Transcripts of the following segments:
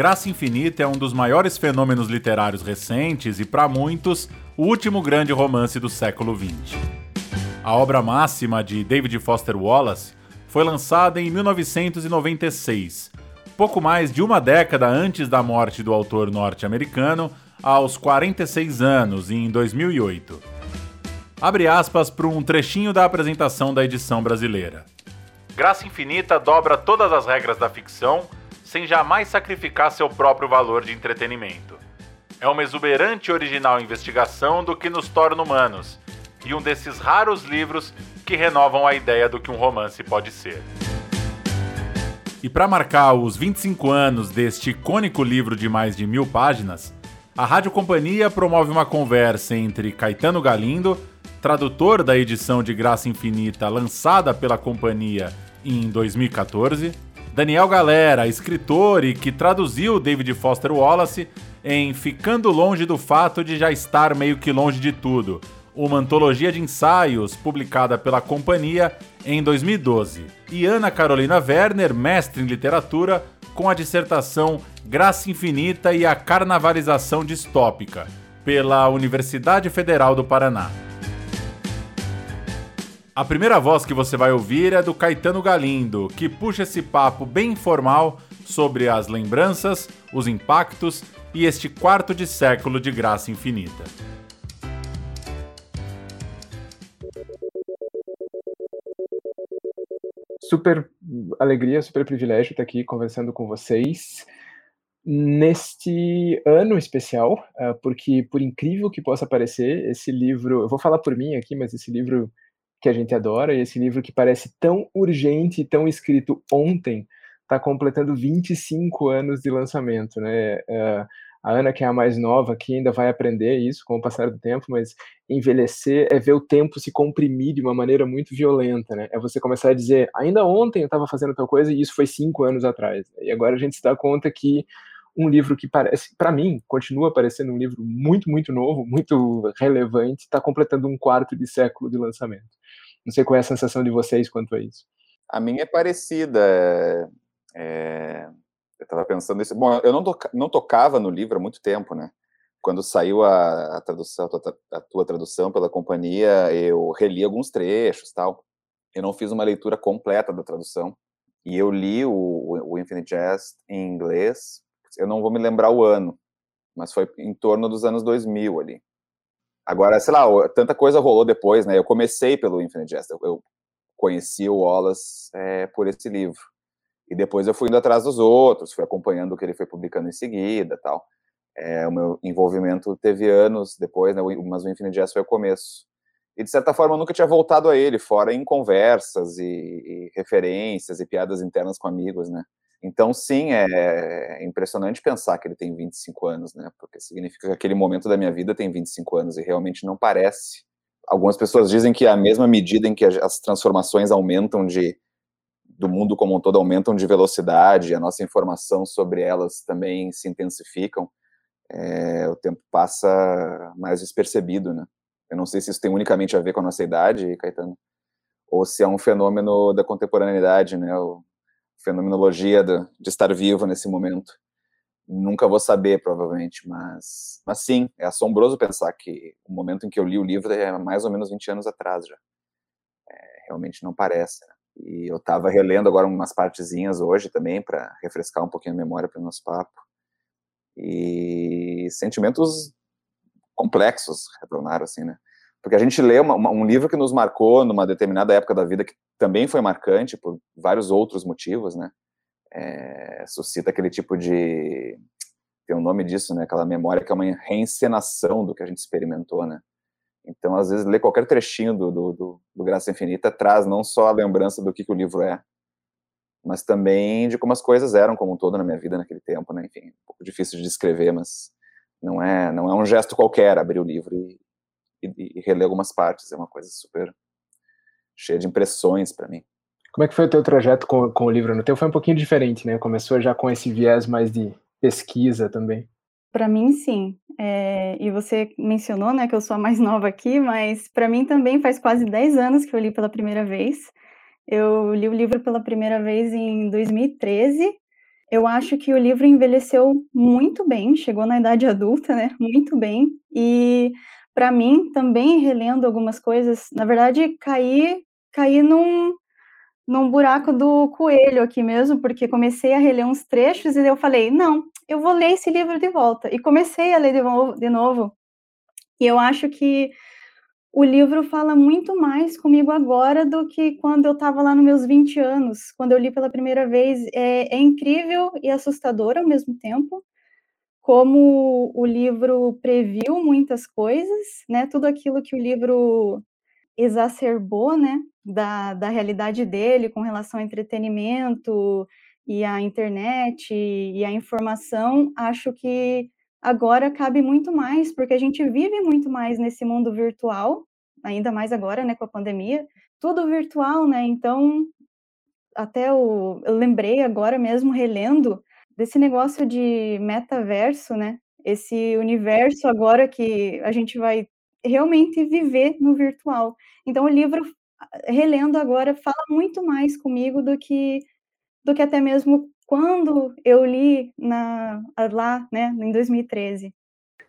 Graça Infinita é um dos maiores fenômenos literários recentes e, para muitos, o último grande romance do século XX. A obra máxima de David Foster Wallace foi lançada em 1996, pouco mais de uma década antes da morte do autor norte-americano, aos 46 anos, em 2008. Abre aspas para um trechinho da apresentação da edição brasileira. Graça Infinita dobra todas as regras da ficção sem jamais sacrificar seu próprio valor de entretenimento. É uma exuberante e original investigação do que nos torna humanos e um desses raros livros que renovam a ideia do que um romance pode ser. E para marcar os 25 anos deste icônico livro de mais de mil páginas, a Rádio Companhia promove uma conversa entre Caetano Galindo, tradutor da edição de Graça Infinita lançada pela companhia em 2014, Daniel Galera, escritor e que traduziu David Foster Wallace em Ficando Longe do Fato de Já Estar Meio que Longe de Tudo, uma antologia de ensaios publicada pela companhia em 2012. E Ana Carolina Werner, mestre em literatura, com a dissertação Graça Infinita e a Carnavalização Distópica, pela Universidade Federal do Paraná. A primeira voz que você vai ouvir é do Caetano Galindo, que puxa esse papo bem informal sobre as lembranças, os impactos e este quarto de século de graça infinita. Super alegria, super privilégio estar aqui conversando com vocês neste ano especial, ah, porque por incrível que possa parecer, esse livro, eu vou falar por mim aqui, mas esse livro que a gente adora, e esse livro que parece tão urgente, tão escrito ontem, está completando 25 anos de lançamento, né? Uh, a Ana, que é a mais nova, que ainda vai aprender isso com o passar do tempo, mas envelhecer é ver o tempo se comprimir de uma maneira muito violenta, né? É você começar a dizer, ainda ontem eu estava fazendo tal coisa e isso foi cinco anos atrás. E agora a gente se dá conta que um livro que parece, para mim, continua parecendo um livro muito, muito novo, muito relevante, está completando um quarto de século de lançamento. Não sei qual é a sensação de vocês quanto a isso. A minha é parecida. É... é eu estava pensando isso. Bom, eu não, toca... não tocava no livro há muito tempo, né? Quando saiu a, a tradução, a tua, a tua tradução pela companhia, eu reli alguns trechos, tal. Eu não fiz uma leitura completa da tradução. E eu li o, o Infinite Jest em inglês. Eu não vou me lembrar o ano, mas foi em torno dos anos 2000 ali. Agora, sei lá, tanta coisa rolou depois, né? Eu comecei pelo Infinite Jest, eu conheci o Wallace é, por esse livro. E depois eu fui indo atrás dos outros, fui acompanhando o que ele foi publicando em seguida tal. É, o meu envolvimento teve anos depois, né, mas o Infinite Jest foi o começo. E, de certa forma, eu nunca tinha voltado a ele, fora em conversas e, e referências e piadas internas com amigos, né? Então, sim, é impressionante pensar que ele tem 25 anos, né? Porque significa que aquele momento da minha vida tem 25 anos e realmente não parece. Algumas pessoas dizem que a mesma medida em que as transformações aumentam de do mundo como um todo aumentam de velocidade, a nossa informação sobre elas também se intensificam, é, o tempo passa mais despercebido, né? Eu não sei se isso tem unicamente a ver com a nossa idade, Caetano, ou se é um fenômeno da contemporaneidade, né? Fenomenologia de, de estar vivo nesse momento. Nunca vou saber, provavelmente, mas, mas sim, é assombroso pensar que o momento em que eu li o livro é mais ou menos 20 anos atrás já. É, realmente não parece. Né? E eu estava relendo agora umas partezinhas hoje também, para refrescar um pouquinho a memória para o nosso papo. E sentimentos complexos retornaram, assim, né? Porque a gente lê uma, uma, um livro que nos marcou numa determinada época da vida, que também foi marcante por vários outros motivos, né? É, suscita aquele tipo de. Tem um nome disso, né? Aquela memória que é uma reencenação do que a gente experimentou, né? Então, às vezes, ler qualquer trechinho do, do, do, do Graça Infinita traz não só a lembrança do que, que o livro é, mas também de como as coisas eram como um todo na minha vida naquele tempo, né? Enfim, um pouco difícil de descrever, mas não é, não é um gesto qualquer abrir o livro e, e, e reler algumas partes. É uma coisa super cheia de impressões para mim. Como é que foi o teu trajeto com, com o livro? No teu foi um pouquinho diferente, né? Começou já com esse viés mais de pesquisa também. Para mim, sim. É, e você mencionou, né, que eu sou a mais nova aqui, mas para mim também faz quase 10 anos que eu li pela primeira vez. Eu li o livro pela primeira vez em 2013. Eu acho que o livro envelheceu muito bem, chegou na idade adulta, né? Muito bem. E para mim, também relendo algumas coisas, na verdade, caí, caí num, num buraco do coelho aqui mesmo, porque comecei a reler uns trechos e eu falei, não, eu vou ler esse livro de volta. E comecei a ler de novo. E eu acho que o livro fala muito mais comigo agora do que quando eu estava lá nos meus 20 anos, quando eu li pela primeira vez. É, é, incrível e assustador ao mesmo tempo, como o livro previu muitas coisas, né? Tudo aquilo que o livro exacerbou, né? Da, da realidade dele com relação ao entretenimento e à internet e à informação, acho que agora cabe muito mais, porque a gente vive muito mais nesse mundo virtual, ainda mais agora, né, com a pandemia, tudo virtual, né? Então, até o, eu lembrei agora mesmo relendo desse negócio de metaverso, né? Esse universo agora que a gente vai realmente viver no virtual. Então, o livro relendo agora fala muito mais comigo do que do que até mesmo quando eu li na, lá, né, em 2013.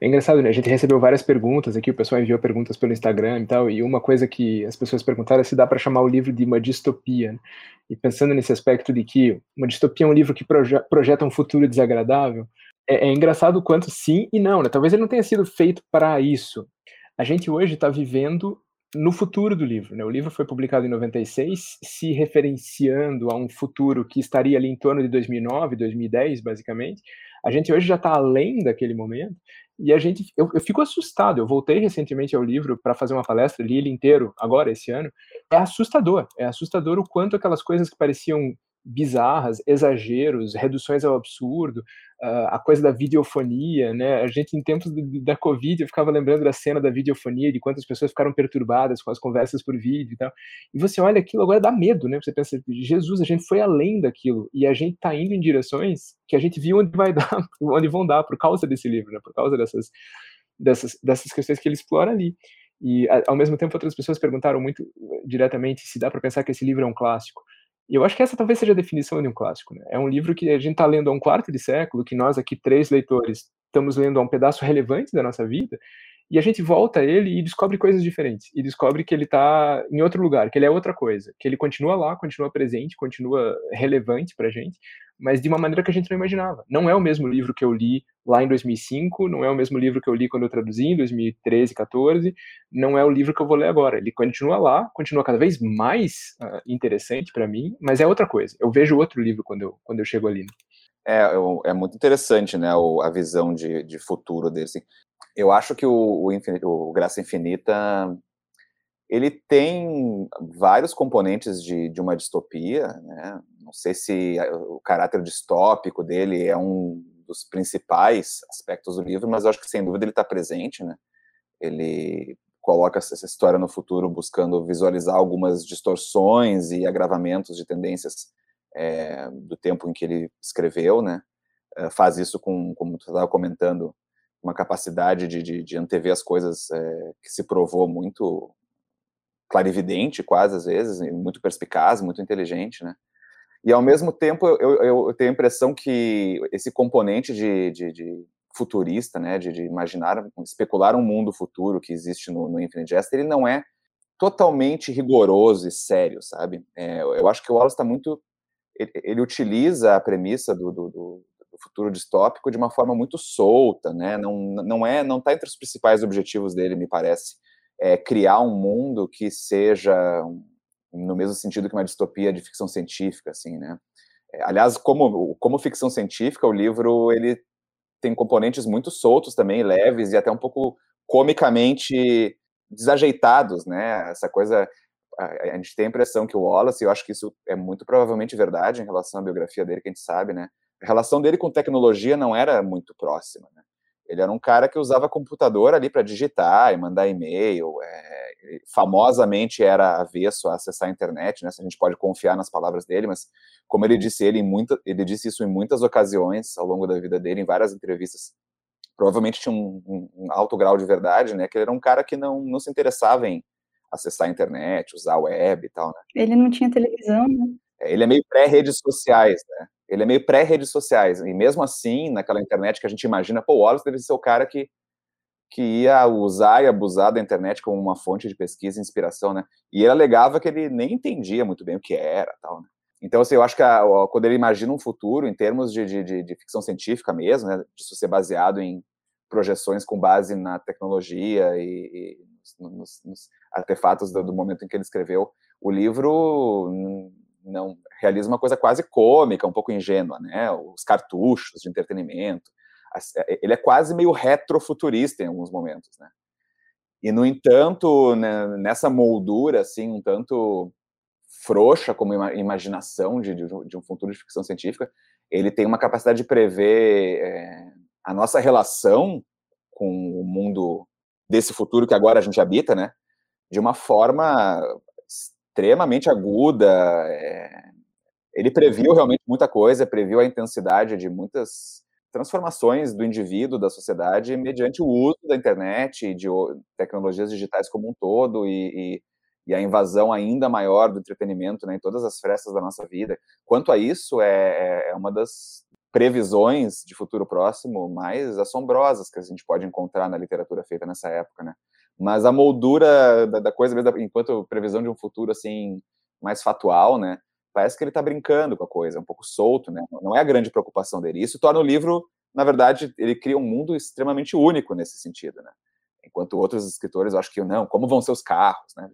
É engraçado, né? A gente recebeu várias perguntas aqui, o pessoal enviou perguntas pelo Instagram e tal, e uma coisa que as pessoas perguntaram é se dá para chamar o livro de uma distopia. Né? E pensando nesse aspecto de que uma distopia é um livro que proje projeta um futuro desagradável, é, é engraçado o quanto sim e não, né? Talvez ele não tenha sido feito para isso. A gente hoje está vivendo no futuro do livro. Né? O livro foi publicado em 96, se referenciando a um futuro que estaria ali em torno de 2009, 2010, basicamente. A gente hoje já está além daquele momento e a gente, eu, eu fico assustado. Eu voltei recentemente ao livro para fazer uma palestra, li ele inteiro agora esse ano. É assustador, é assustador o quanto aquelas coisas que pareciam bizarras, exageros, reduções ao absurdo, uh, a coisa da videofonia, né? A gente, em tempos da Covid, eu ficava lembrando da cena da videofonia, de quantas pessoas ficaram perturbadas com as conversas por vídeo e tal. E você olha aquilo, agora dá medo, né? Você pensa, Jesus, a gente foi além daquilo, e a gente tá indo em direções que a gente viu onde vai dar, onde vão dar, por causa desse livro, né? Por causa dessas, dessas, dessas questões que ele explora ali. E, ao mesmo tempo, outras pessoas perguntaram muito diretamente se dá para pensar que esse livro é um clássico. E eu acho que essa talvez seja a definição de um clássico. Né? É um livro que a gente está lendo há um quarto de século, que nós aqui, três leitores, estamos lendo há um pedaço relevante da nossa vida, e a gente volta a ele e descobre coisas diferentes. E descobre que ele está em outro lugar, que ele é outra coisa. Que ele continua lá, continua presente, continua relevante para a gente, mas de uma maneira que a gente não imaginava. Não é o mesmo livro que eu li lá em 2005, não é o mesmo livro que eu li quando eu traduzi em 2013, 14, não é o livro que eu vou ler agora. Ele continua lá, continua cada vez mais uh, interessante para mim, mas é outra coisa. Eu vejo outro livro quando eu, quando eu chego ali. É, é muito interessante, né, a visão de, de futuro dele. Assim. Eu acho que o, o, o Graça Infinita ele tem vários componentes de, de uma distopia, né? Não sei se o caráter distópico dele é um dos principais aspectos do livro, mas eu acho que sem dúvida ele está presente, né? Ele coloca essa história no futuro buscando visualizar algumas distorções e agravamentos de tendências é, do tempo em que ele escreveu, né? É, faz isso com, como tu estava comentando, uma capacidade de, de, de antever as coisas é, que se provou muito clarividente, quase às vezes, muito perspicaz, muito inteligente, né? E ao mesmo tempo eu, eu, eu tenho a impressão que esse componente de, de, de futurista, né, de, de, imaginar, especular um mundo futuro que existe no, no Infinite Jest, ele não é totalmente rigoroso e sério, sabe? É, eu acho que o Wallace está muito, ele, ele, utiliza a premissa do, do, do futuro distópico de uma forma muito solta, né? Não, não é, não está entre os principais objetivos dele, me parece, é criar um mundo que seja no mesmo sentido que uma distopia de ficção científica, assim, né? É, aliás, como como ficção científica, o livro ele tem componentes muito soltos também, leves e até um pouco comicamente desajeitados, né? Essa coisa a, gente tem a impressão que o Wallace, eu acho que isso é muito provavelmente verdade em relação à biografia dele, que a gente sabe, né? a relação dele com tecnologia não era muito próxima. Né? Ele era um cara que usava computador ali para digitar e mandar e-mail. É, famosamente era avesso a acessar a internet, né? Se a gente pode confiar nas palavras dele, mas como ele disse, ele, muita, ele disse isso em muitas ocasiões ao longo da vida dele, em várias entrevistas. Provavelmente tinha um, um, um alto grau de verdade, né? Que ele era um cara que não, não se interessava em acessar a internet, usar a web e tal, né? Ele não tinha televisão, né? É, ele é meio pré-redes sociais, né? ele é meio pré-redes sociais. E mesmo assim, naquela internet que a gente imagina, pô, o Wallace deve ser o cara que, que ia usar e abusar da internet como uma fonte de pesquisa e inspiração, né? E ele alegava que ele nem entendia muito bem o que era, tal, né? Então, assim, eu acho que a, a, quando ele imagina um futuro, em termos de, de, de, ficção científica mesmo, né, de ser baseado em projeções com base na tecnologia e, e nos, nos, artefatos do, do, momento em que ele escreveu, o livro não realiza uma coisa quase cômica, um pouco ingênua, né? Os cartuchos de entretenimento. É, ele é quase meio retrofuturista em alguns momentos, né? E no entanto, né, nessa moldura assim, um tanto frouxa como imaginação de, de, um futuro de ficção científica, ele tem uma capacidade de prever é, a nossa relação com o mundo desse futuro que agora a gente habita, né? De uma forma extremamente aguda. É, ele previu realmente muita coisa, previu a intensidade de muitas transformações do indivíduo, da sociedade, mediante o uso da internet e de tecnologias digitais como um todo e, e, e a invasão ainda maior do entretenimento né, em todas as frestas da nossa vida. Quanto a isso, é, é, é uma das previsões de futuro próximo mais assombrosas que a gente pode encontrar na literatura feita nessa época, né? Mas a moldura da, da coisa, enquanto previsão de um futuro assim mais fatual, né? Parece que ele está brincando com a coisa, um pouco solto, né? Não é a grande preocupação dele. Isso torna o livro, na verdade, ele cria um mundo extremamente único nesse sentido, né? Enquanto outros escritores, acho que não, como vão ser os carros, né?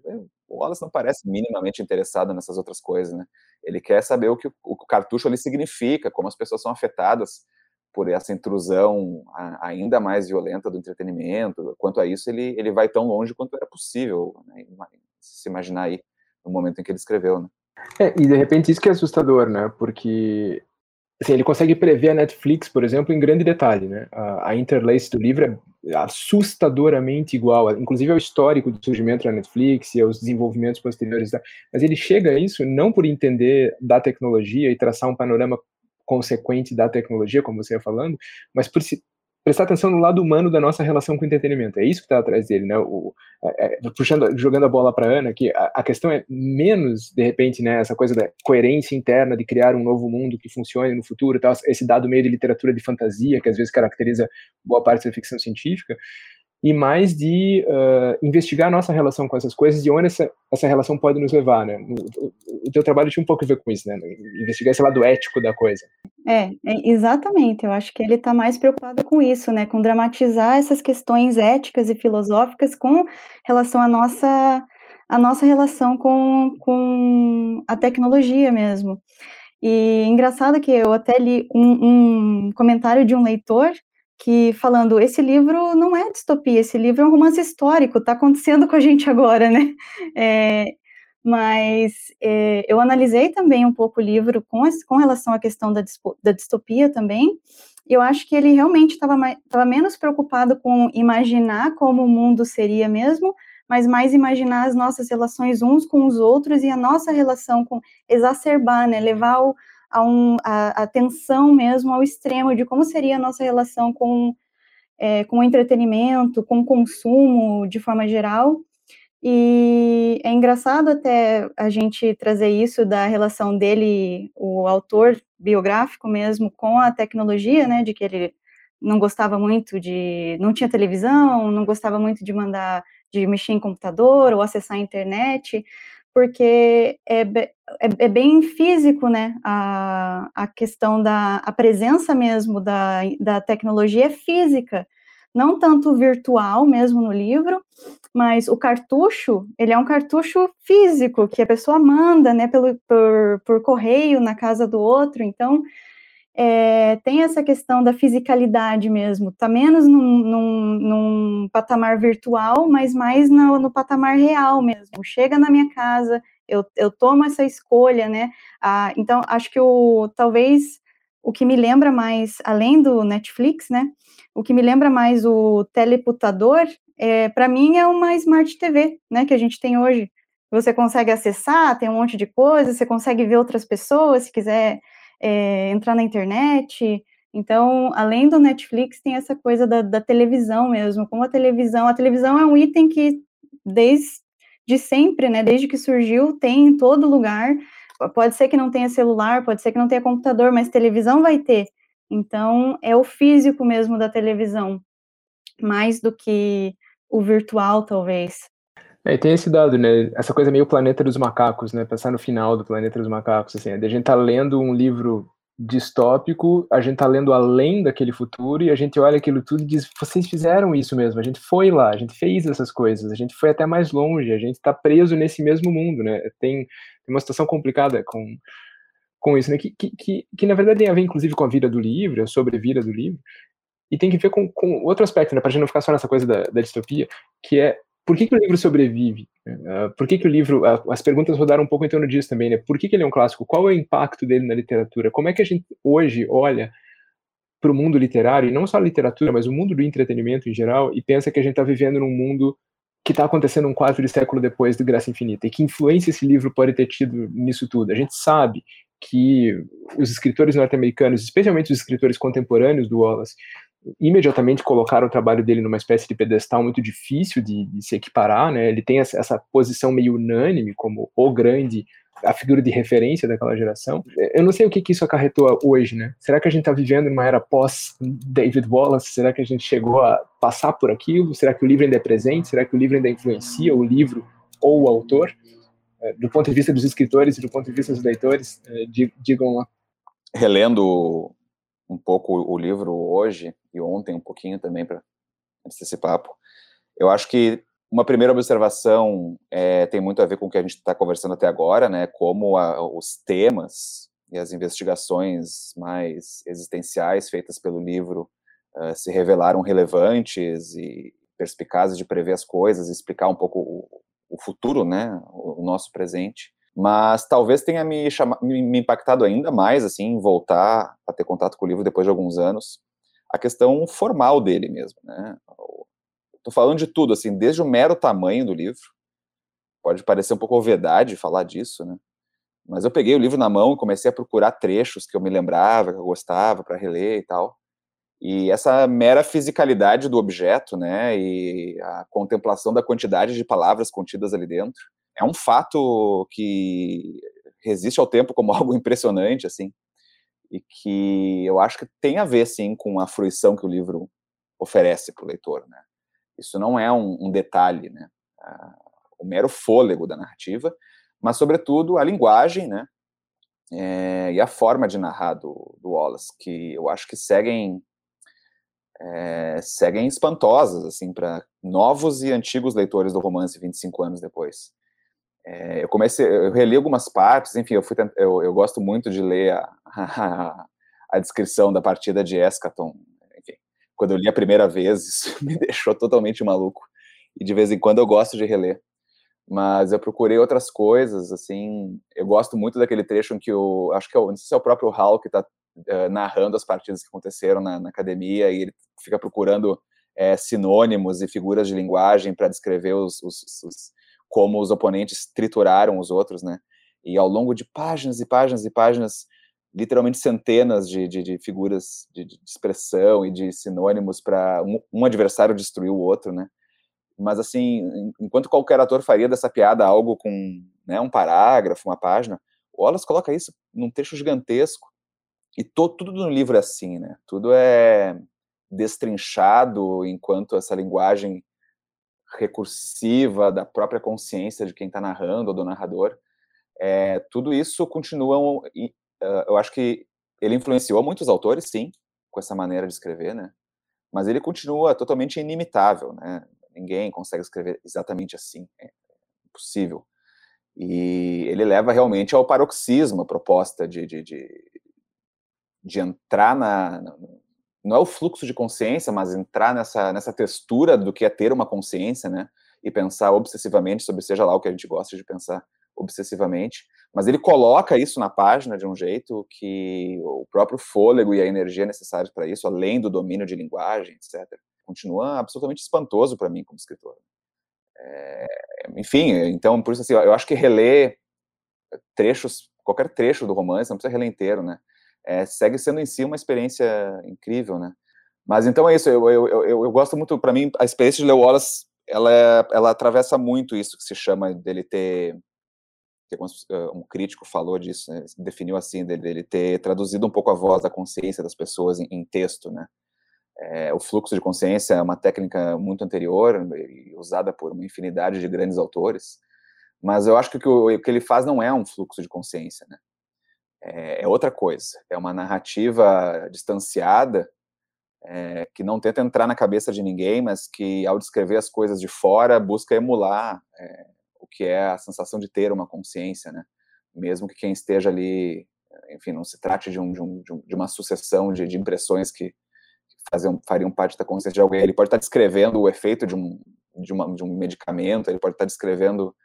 O Wallace não parece minimamente interessado nessas outras coisas, né? Ele quer saber o que o, o cartucho ali significa, como as pessoas são afetadas por essa intrusão ainda mais violenta do entretenimento. Quanto a isso, ele, ele vai tão longe quanto era possível né, se imaginar aí no momento em que ele escreveu, né? É, e de repente isso que é assustador, né? Porque assim, ele consegue prever a Netflix, por exemplo, em grande detalhe, né? A, a interlace do livro é assustadoramente igual, inclusive ao histórico do surgimento da Netflix e aos desenvolvimentos posteriores. Da... Mas ele chega a isso não por entender da tecnologia e traçar um panorama consequente da tecnologia, como você ia falando, mas por se, prestar atenção no lado humano da nossa relação com o entretenimento. É isso que está atrás dele, né? O, é, é, puxando, jogando a bola para Ana, que a, a, questão é menos, de repente, né, essa coisa da coerência interna de criar um novo mundo que funcione no futuro, tal, esse dado meio de literatura de fantasia que às vezes caracteriza boa parte da ficção científica, e mais de uh, investigar a nossa relação com essas coisas e onde essa, essa relação pode nos levar, né? O, o teu trabalho tinha um pouco a ver com isso, né? Investigar esse lado ético da coisa. É, é exatamente. Eu acho que ele está mais preocupado com isso, né? Com dramatizar essas questões éticas e filosóficas com relação à nossa, à nossa relação com, com a tecnologia mesmo. E engraçado que eu até li um, um comentário de um leitor que falando, esse livro não é distopia, esse livro é um romance histórico, está acontecendo com a gente agora, né? É, mas é, eu analisei também um pouco o livro com, com relação à questão da, da distopia também, e eu acho que ele realmente estava menos preocupado com imaginar como o mundo seria mesmo, mas mais imaginar as nossas relações uns com os outros e a nossa relação com exacerbar, né, levar o, a, um, a, a tensão mesmo ao extremo de como seria a nossa relação com, é, com o entretenimento, com o consumo de forma geral. E é engraçado até a gente trazer isso da relação dele, o autor biográfico mesmo, com a tecnologia, né, de que ele não gostava muito de, não tinha televisão, não gostava muito de mandar, de mexer em computador ou acessar a internet, porque é, é, é, bem físico, né? A, a questão da a presença mesmo da, da tecnologia é física, não tanto virtual mesmo no livro, mas o cartucho, ele é um cartucho físico, que a pessoa manda, né, pelo, por, por correio na casa do outro, então é, tem essa questão da fisicalidade mesmo, tá menos num, num, num patamar virtual, mas mais no, no, patamar real mesmo. Chega na minha casa, eu, eu tomo essa escolha, né? Ah, então, acho que o talvez o que me lembra mais, além do Netflix, né? O que me lembra mais o teleputador, é, para mim, é uma Smart TV, né? Que a gente tem hoje. Você consegue acessar, tem um monte de coisa, você consegue ver outras pessoas, se quiser é, entrar na internet. Então, além do Netflix, tem essa coisa da, da, televisão mesmo. Como a televisão, a televisão é um item que desde sempre, né, desde que surgiu, tem em todo lugar. pode ser que não tenha celular, pode ser que não tenha computador, mas televisão vai ter. Então, é o físico mesmo da televisão, mais do que o virtual, talvez. É, tem esse dado, né? Essa coisa meio planeta dos macacos, né? Pensar no final do planeta dos macacos, assim, a gente tá lendo um livro distópico, a gente tá lendo além daquele futuro e a gente olha aquilo tudo e diz: vocês fizeram isso mesmo, a gente foi lá, a gente fez essas coisas, a gente foi até mais longe, a gente está preso nesse mesmo mundo, né? Tem, tem uma situação complicada com, com isso, né? Que, que, que, que, na verdade tem a ver, inclusive, com a vida do livro, a sobrevida do livro, e tem que ver com, com outro aspecto, né? Pra gente não ficar só nessa coisa da, da distopia, que é por que, que o livro sobrevive? Uh, por que, que o livro. As perguntas rodaram um pouco em torno disso também, né? Por que, que ele é um clássico? Qual é o impacto dele na literatura? Como é que a gente hoje olha para o mundo literário, e não só a literatura, mas o mundo do entretenimento em geral, e pensa que a gente está vivendo num mundo que está acontecendo um quarto de século depois do Graça Infinita? E que influência esse livro pode ter tido nisso tudo? A gente sabe que os escritores norte-americanos, especialmente os escritores contemporâneos do Wallace, imediatamente colocaram o trabalho dele numa espécie de pedestal muito difícil de, de se equiparar, né? Ele tem essa, posição meio unânime como o grande, a figura de referência daquela geração. Eu não sei o que, que isso acarretou hoje, né? Será que a gente está vivendo numa era pós David Wallace? Será que a gente chegou a passar por aquilo? Será que o livro ainda é presente? Será que o livro ainda influencia o livro ou o autor? É, do ponto de vista dos escritores e do ponto de vista dos leitores, é, digam lá. Relendo um pouco o livro hoje e ontem um pouquinho também para esse papo. Eu acho que uma primeira observação é, tem muito a ver com o que a gente está conversando até agora, né? Como a, os temas e as investigações mais existenciais feitas pelo livro uh, se revelaram relevantes e perspicazes de prever as coisas, explicar um pouco o, o futuro, né? O, o nosso presente mas talvez tenha me, chama, me impactado ainda mais, assim, voltar a ter contato com o livro depois de alguns anos, a questão formal dele mesmo, né? Estou falando de tudo, assim, desde o mero tamanho do livro, pode parecer um pouco obviedade falar disso, né? Mas eu peguei o livro na mão e comecei a procurar trechos que eu me lembrava, que eu gostava, para reler e tal. E essa mera fisicalidade do objeto, né, e a contemplação da quantidade de palavras contidas ali dentro, é um fato que resiste ao tempo como algo impressionante, assim, e que eu acho que tem a ver, sim, com a fruição que o livro oferece para o leitor, né? Isso não é um, um detalhe, né? o mero fôlego da narrativa, mas, sobretudo, a linguagem, né? É, e a forma de narrar do, do Wallace, que eu acho que seguem é, seguem espantosas, assim, para novos e antigos leitores do romance 25 anos depois. É, eu comecei, eu reli algumas partes, enfim, eu, fui, eu, eu gosto muito de ler a, a, a, descrição da partida de Escaton. Enfim, quando eu li a primeira vez, isso me deixou totalmente maluco. E de vez em quando eu gosto de reler. Mas eu procurei outras coisas, assim, eu gosto muito daquele trecho em que o, acho que é o, não sei se é o próprio Hal que está uh, eh, narrando as partidas que aconteceram na, na, academia e ele fica procurando é, sinônimos e figuras de linguagem para descrever os, os, os como os oponentes trituraram os outros, né? E ao longo de páginas e páginas e páginas, literalmente centenas de, de, de figuras de, de, expressão e de sinônimos para um, um, adversário destruir o outro, né? Mas assim, enquanto qualquer ator faria dessa piada algo com né, um parágrafo, uma página, o Wallace coloca isso num texto gigantesco e to, tudo no livro é assim, né? Tudo é destrinchado enquanto essa linguagem recursiva da própria consciência de quem está narrando ou do narrador. É, tudo isso continua. Uh, eu acho que ele influenciou muitos autores, sim, com essa maneira de escrever, né? Mas ele continua totalmente inimitável, né? Ninguém consegue escrever exatamente assim, é impossível. E ele leva realmente ao paroxismo a proposta de, de, de, de entrar na, não é o fluxo de consciência, mas entrar nessa, nessa textura do que é ter uma consciência, né? E pensar obsessivamente sobre seja lá o que a gente gosta de pensar obsessivamente. Mas ele coloca isso na página de um jeito que o próprio fôlego e a energia necessários para isso, além do domínio de linguagem, etc., continua absolutamente espantoso para mim como escritor. É, enfim, então, por isso assim, eu acho que reler trechos, qualquer trecho do romance, não precisa reler inteiro, né? É, segue sendo em si uma experiência incrível, né? Mas então é isso, eu, eu, eu, eu gosto muito, para mim, a experiência de Leo Wallace, ela, é, ela atravessa muito isso que se chama dele ter que um crítico falou disso, né, definiu assim, dele ter traduzido um pouco a voz da consciência das pessoas em, em texto, né? É, o fluxo de consciência é uma técnica muito anterior usada por uma infinidade de grandes autores, mas eu acho que, o que ele faz não é um fluxo de consciência, né? É, é outra coisa, é uma narrativa distanciada é, que não tenta entrar na cabeça de ninguém, mas que ao descrever as coisas de fora busca emular é, o que é a sensação de ter uma consciência, né? Mesmo que quem esteja ali, enfim, não se trate de, um, de, um, de uma sucessão de, de impressões que faziam, fariam parte da consciência de alguém. Ele pode estar descrevendo o efeito de um, de, uma, um medicamento, ele pode estar descrevendo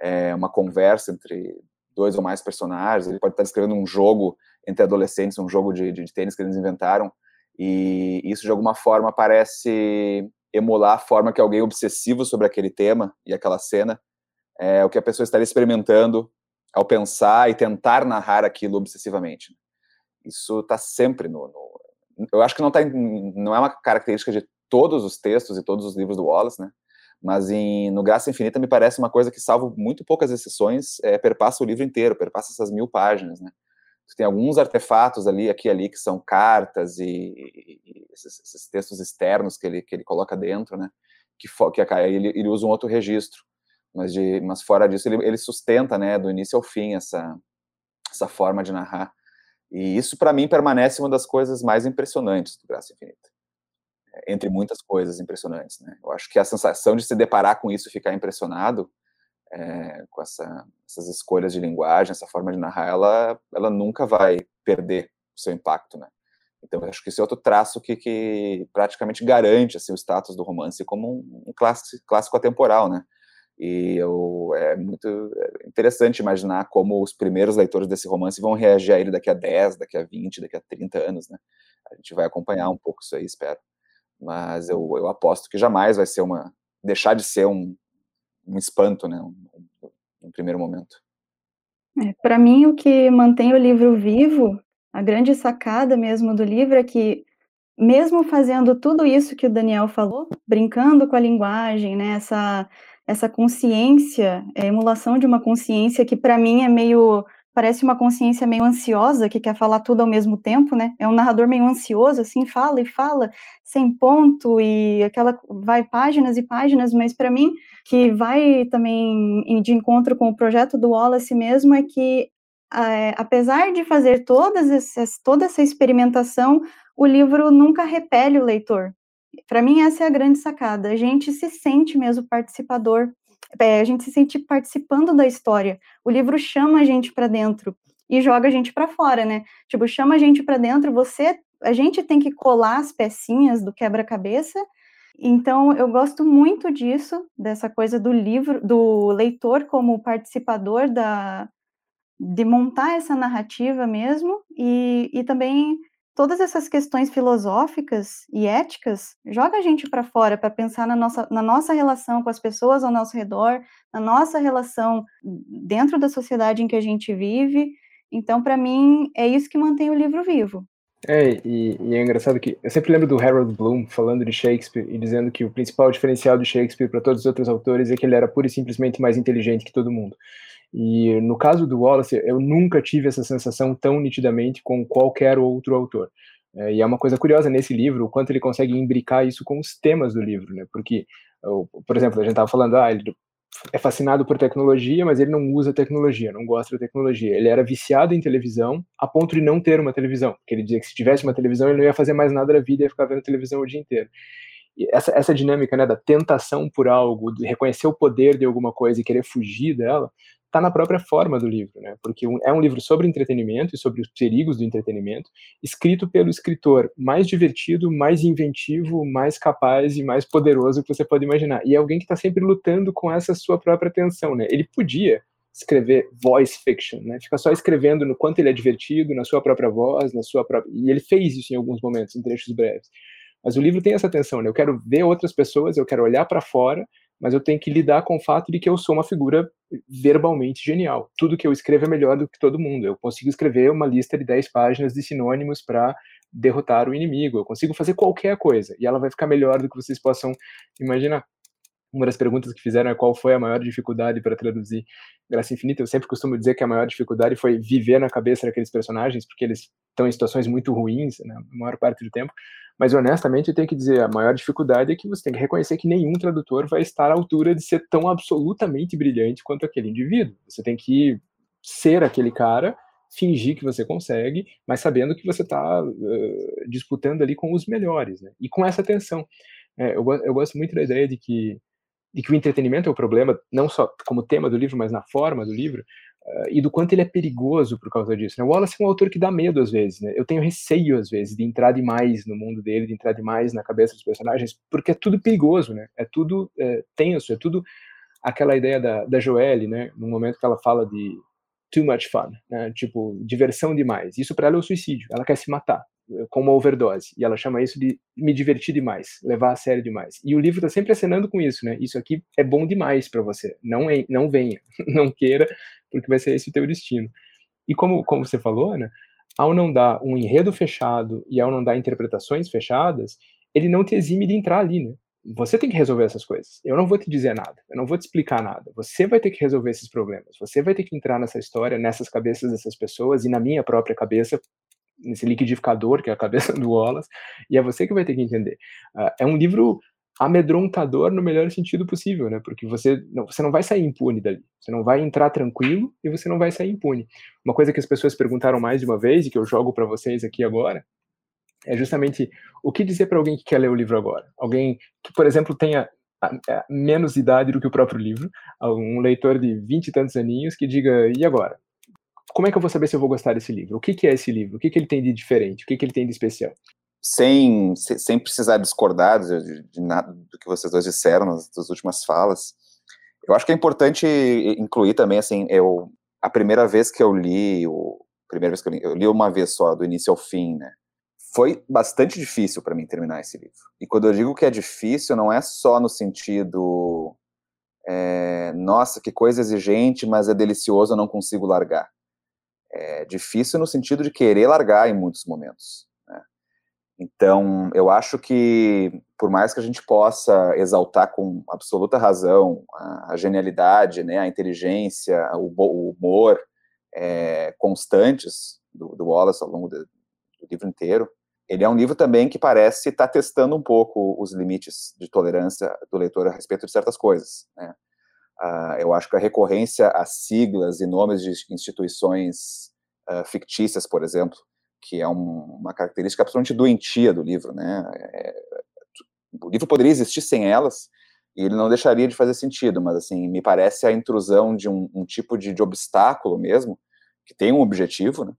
é, uma conversa entre dois ou mais personagens, ele pode estar descrevendo um jogo entre adolescentes, um jogo de, de, de tênis que eles inventaram, e isso de alguma forma parece emular a forma que alguém obsessivo sobre aquele tema e aquela cena é o que a pessoa estaria experimentando ao pensar e tentar narrar aquilo obsessivamente. Isso está sempre no, no, Eu acho que não, tá, não é uma característica de todos os textos e todos os livros do Wallace, né? Mas em, no Graça Infinita me parece uma coisa que, salvo muito poucas exceções, é, perpassa o livro inteiro, perpassa essas mil páginas, né? tem alguns artefatos ali, aqui ali, que são cartas e, e esses, esses, textos externos que ele, que ele coloca dentro, né? Que, que ele, ele usa um outro registro mas, de, mas fora disso ele, ele sustenta, né, do início ao fim essa essa forma de narrar. E isso para mim permanece uma das coisas mais impressionantes do Graça Infinita. É, entre muitas coisas impressionantes, né? Eu acho que a sensação de se deparar com isso ficar impressionado é, com essa, essas escolhas de linguagem, essa forma de narrar, ela, ela nunca vai perder o seu impacto, né? Então, acho que esse é outro traço que, que praticamente garante assim, o status do romance como um, um clássico, clássico atemporal, né? E eu, é muito interessante imaginar como os primeiros leitores desse romance vão reagir a ele daqui a 10, daqui a 20, daqui a 30 anos, né? A gente vai acompanhar um pouco isso aí, espero. Mas eu, eu aposto que jamais vai ser uma. deixar de ser um, um espanto, né? Um, um, primeiro momento. É, Para mim, o que mantém o livro vivo, a grande sacada mesmo do livro é que mesmo fazendo tudo isso que o Daniel falou, brincando com a linguagem, né, essa, essa consciência, é, emulação de uma consciência que para mim é meio parece uma consciência meio ansiosa que quer falar tudo ao mesmo tempo, né? É um narrador meio ansioso, assim, fala e fala sem ponto e aquela vai páginas e páginas, mas para mim que vai também de encontro com o projeto do Wallace mesmo é que é, apesar de fazer todas essas, toda essa experimentação, o livro nunca repele o leitor. Para mim, essa é a grande sacada. A gente se sente mesmo participador, é, a gente se sente participando da história. O livro chama a gente para dentro e joga a gente para fora, né? Tipo, chama a gente para dentro, você, a gente tem que colar as pecinhas do quebra-cabeça. Então, eu gosto muito disso, dessa coisa do livro, do leitor como participador da, de montar essa narrativa mesmo, e, e também todas essas questões filosóficas e éticas joga a gente para fora para pensar na nossa, na nossa relação com as pessoas ao nosso redor, na nossa relação dentro da sociedade em que a gente vive. Então, para mim, é isso que mantém o livro vivo. É, e, e, é engraçado que eu sempre lembro do Harold Bloom falando de Shakespeare e dizendo que o principal diferencial de Shakespeare para todos os outros autores é que ele era pura e simplesmente mais inteligente que todo mundo. E no caso do Wallace, eu nunca tive essa sensação tão nitidamente com qualquer outro autor. É, e é uma coisa curiosa nesse livro, o quanto ele consegue imbricar isso com os temas do livro, né? Porque, por exemplo, a gente estava falando, ah, ele é fascinado por tecnologia, mas ele não usa tecnologia, não gosta da tecnologia. Ele era viciado em televisão, a ponto de não ter uma televisão, porque ele dizia que se tivesse uma televisão ele não ia fazer mais nada da vida, ia ficar vendo televisão o dia inteiro. E essa, essa dinâmica né, da tentação por algo, de reconhecer o poder de alguma coisa e querer fugir dela, está na própria forma do livro, né? Porque é um livro sobre entretenimento e sobre os perigos do entretenimento, escrito pelo escritor mais divertido, mais inventivo, mais capaz e mais poderoso que você pode imaginar. E é alguém que está sempre lutando com essa sua própria tensão, né? Ele podia escrever voice fiction, né? Fica só escrevendo no quanto ele é divertido, na sua própria voz, na sua própria. E ele fez isso em alguns momentos, em trechos breves. Mas o livro tem essa tensão, né? Eu quero ver outras pessoas, eu quero olhar para fora mas eu tenho que lidar com o fato de que eu sou uma figura verbalmente genial. Tudo que eu escrevo é melhor do que todo mundo. Eu consigo escrever uma lista de 10 páginas de sinônimos para derrotar o inimigo. Eu consigo fazer qualquer coisa e ela vai ficar melhor do que vocês possam imaginar. uma das perguntas que fizeram é qual foi a maior dificuldade para traduzir Graça Infinita. Eu sempre costumo dizer que a maior dificuldade foi viver na cabeça daqueles personagens, porque eles estão em situações muito ruins, né, a maior parte do tempo. Mas, honestamente, eu tenho que dizer, a maior dificuldade é que você tem que reconhecer que nenhum tradutor vai estar à altura de ser tão absolutamente brilhante quanto aquele indivíduo. Você tem que ser aquele cara, fingir que você consegue, mas sabendo que você está uh, disputando ali com os melhores, né? E com essa tensão. É, eu, eu gosto muito da ideia de que de que o entretenimento é o problema, não só como tema do livro, mas na forma do livro, uh, e do quanto ele é perigoso por causa disso. Né? O Wallace é um autor que dá medo às vezes, né? Eu tenho receio às vezes de entrar demais no mundo dele, de entrar demais na cabeça dos personagens, porque é tudo perigoso, né? É tudo é, tenso, é tudo aquela ideia da, da Joelle, né? No momento que ela fala de too much fun, né? Tipo, diversão demais. Isso para ela é o suicídio. Ela quer se matar com uma overdose. E ela chama isso de me divertir demais, levar a sério demais. E o livro está sempre acenando com isso, né? Isso aqui é bom demais para você. Não, não venha, não queira, porque vai ser esse o teu destino. E como, como você falou, né? Ao não dar um enredo fechado e ao não dar interpretações fechadas, ele não te exime de entrar ali, né? Você tem que resolver essas coisas. Eu não vou te dizer nada, eu não vou te explicar nada. Você vai ter que resolver esses problemas. Você vai ter que entrar nessa história, nessas cabeças dessas pessoas e na minha própria cabeça nesse liquidificador, que é a cabeça do Wallace, e é você que vai ter que entender. Uh, é um livro amedrontador no melhor sentido possível, né? Porque você não, você não vai sair impune dali. Você não vai entrar tranquilo e você não vai sair impune. Uma coisa que as pessoas perguntaram mais de uma vez e que eu jogo para vocês aqui agora é justamente o que dizer para alguém que quer ler o livro agora. Alguém que, por exemplo, tenha menos idade do que o próprio livro, um leitor de vinte e tantos aninhos que diga, e agora? Como é que eu vou saber se eu vou gostar desse livro? O que, que é esse livro? O que, que ele tem de diferente? O que, que ele tem de especial? Sem, sem precisar discordar de, de nada do que vocês dois disseram nas, nas últimas falas, eu acho que é importante incluir também, assim, eu, a primeira vez que eu li, o, primeira vez que eu li, eu li uma vez só, do início ao fim, né, foi bastante difícil para mim terminar esse livro. E quando eu digo que é difícil, não é só no sentido, é, nossa, que coisa exigente, mas é delicioso, eu não consigo largar é difícil no sentido de querer largar em muitos momentos. Né? Então, eu acho que, por mais que a gente possa exaltar com absoluta razão a, a genialidade, né, a inteligência, o, o humor é, constantes do, do, Wallace ao longo do, do livro inteiro, ele é um livro também que parece estar tá testando um pouco os limites de tolerância do leitor a respeito de certas coisas. Né? Uh, eu acho que a recorrência a siglas e nomes de instituições uh, fictícias, por exemplo, que é um, uma característica absolutamente doentia do livro, né? É, o livro poderia existir sem elas e ele não deixaria de fazer sentido, mas assim me parece a intrusão de um, um tipo de, de, obstáculo mesmo que tem um objetivo, né?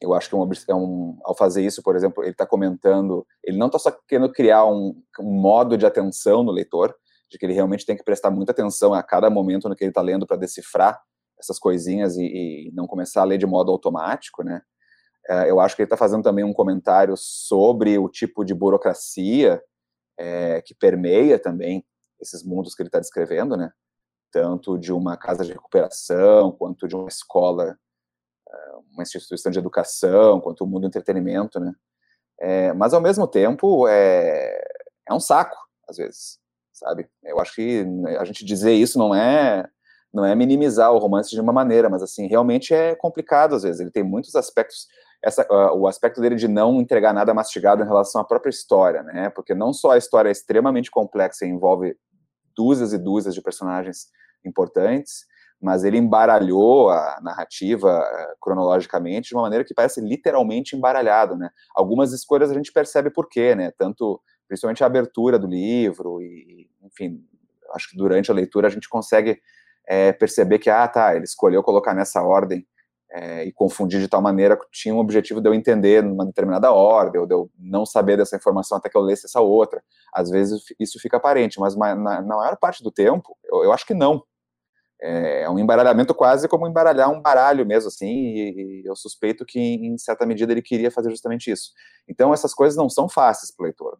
Eu acho que é um, é um, ao fazer isso, por exemplo, ele está comentando, ele não está só querendo criar um modo de atenção no leitor, de que ele realmente tem que prestar muita atenção a cada momento no que ele está lendo para decifrar essas coisinhas e, e, não começar a ler de modo automático, né? É, eu acho que ele está fazendo também um comentário sobre o tipo de burocracia é, que permeia também esses mundos que ele está descrevendo, né? Tanto de uma casa de recuperação, quanto de uma escola, é, uma instituição de educação, quanto o mundo do entretenimento, né? É, mas ao mesmo tempo é, é um saco às vezes sabe? Eu acho que né, a gente dizer isso não é não é minimizar o romance de uma maneira, mas assim, realmente é complicado às vezes. Ele tem muitos aspectos, essa, uh, o aspecto dele de não entregar nada mastigado em relação à própria história, né? Porque não só a história é extremamente complexa e envolve dúzias e dúzias de personagens importantes, mas ele embaralhou a narrativa uh, cronologicamente de uma maneira que parece literalmente embaralhado, né? Algumas escolhas a gente percebe por quê, né? Tanto principalmente a abertura do livro e, enfim, acho que durante a leitura a gente consegue é, perceber que, ah, tá, ele escolheu colocar nessa ordem é, e confundir de tal maneira que tinha um objetivo de eu entender numa determinada ordem, ou de eu não saber dessa informação até que eu lesse essa outra. Às vezes isso fica aparente, mas na, na maior parte do tempo, eu, eu acho que não. É, é um embaralhamento quase como embaralhar um baralho mesmo, assim, e, e eu suspeito que, em certa medida, ele queria fazer justamente isso. Então, essas coisas não são fáceis para o leitor.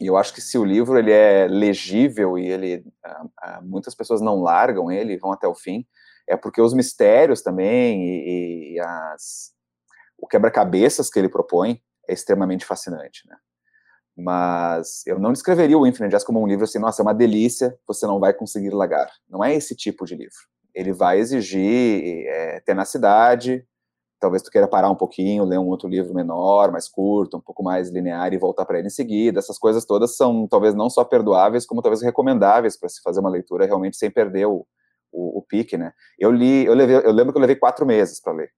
E eu acho que se o livro ele é legível e ele uh, uh, muitas pessoas não largam ele vão até o fim, é porque os mistérios também e, e as, o quebra-cabeças que ele propõe é extremamente fascinante, né? Mas eu não descreveria o Infinite Jest como um livro assim, nossa, é uma delícia, você não vai conseguir largar. Não é esse tipo de livro. Ele vai exigir é, tenacidade, talvez tu queira parar um pouquinho, ler um outro livro menor, mais curto, um pouco mais linear e voltar para ele em seguida. Essas coisas todas são talvez não só perdoáveis, como talvez recomendáveis para se fazer uma leitura realmente sem perder o, o, o pique, né? Eu li, eu, levei, eu lembro que eu levei quatro meses para ler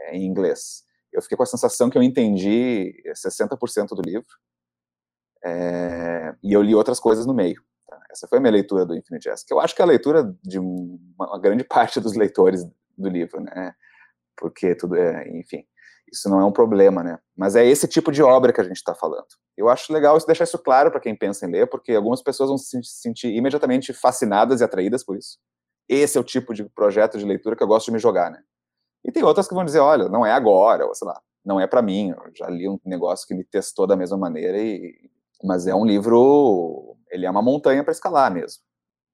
é, em inglês. Eu fiquei com a sensação que eu entendi 60% do livro é, e eu li outras coisas no meio. Tá? Essa foi a minha leitura do Infinite Jest, que eu acho que é a leitura de uma grande parte dos leitores do livro, né? Porque tudo é, enfim, isso não é um problema, né? Mas é esse tipo de obra que a gente está falando. Eu acho legal deixar isso claro para quem pensa em ler, porque algumas pessoas vão se sentir imediatamente fascinadas e atraídas por isso. Esse é o tipo de projeto de leitura que eu gosto de me jogar, né? E tem outras que vão dizer, olha, não é agora, ou sei lá, não é para mim. Eu já li um negócio que me testou da mesma maneira e mas é um livro, ele é uma montanha para escalar mesmo.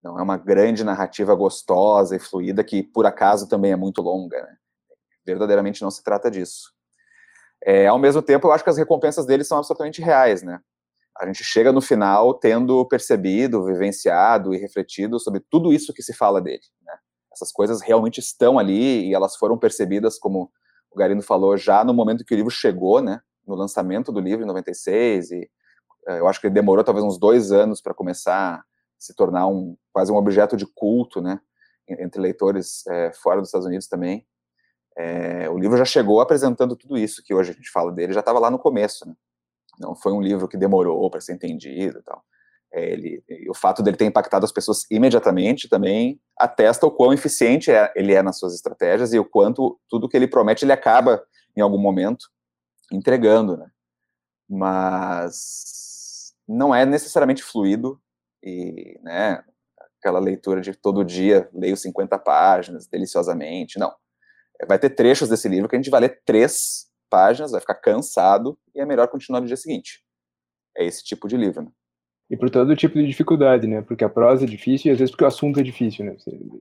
Não é uma grande narrativa gostosa e fluida que, por acaso, também é muito longa. Né? Verdadeiramente não se trata disso. É, ao mesmo tempo, eu acho que as recompensas dele são absolutamente reais, né? A gente chega no final tendo percebido, vivenciado e refletido sobre tudo isso que se fala dele. Né? Essas coisas realmente estão ali e elas foram percebidas, como o Garindo falou, já no momento que o livro chegou, né? No lançamento do livro, em 96, e é, eu acho que demorou talvez uns dois anos para começar a se tornar um quase um objeto de culto, né, entre leitores é, fora dos Estados Unidos também. É, o livro já chegou apresentando tudo isso que hoje a gente fala dele, já estava lá no começo, né? Não foi um livro que demorou para ser entendido tal. É, ele, o fato dele ter impactado as pessoas imediatamente também atesta o quão eficiente é, ele é nas suas estratégias e o quanto tudo que ele promete ele acaba em algum momento entregando, né? Mas não é necessariamente fluido e, né, aquela leitura de todo dia, leio 50 páginas, deliciosamente, não. Vai ter trechos desse livro que a gente vai ler três páginas, vai ficar cansado e é melhor continuar no dia seguinte. É esse tipo de livro, né? E por todo tipo de dificuldade, né? Porque a prosa é difícil e às vezes porque o assunto é difícil, né?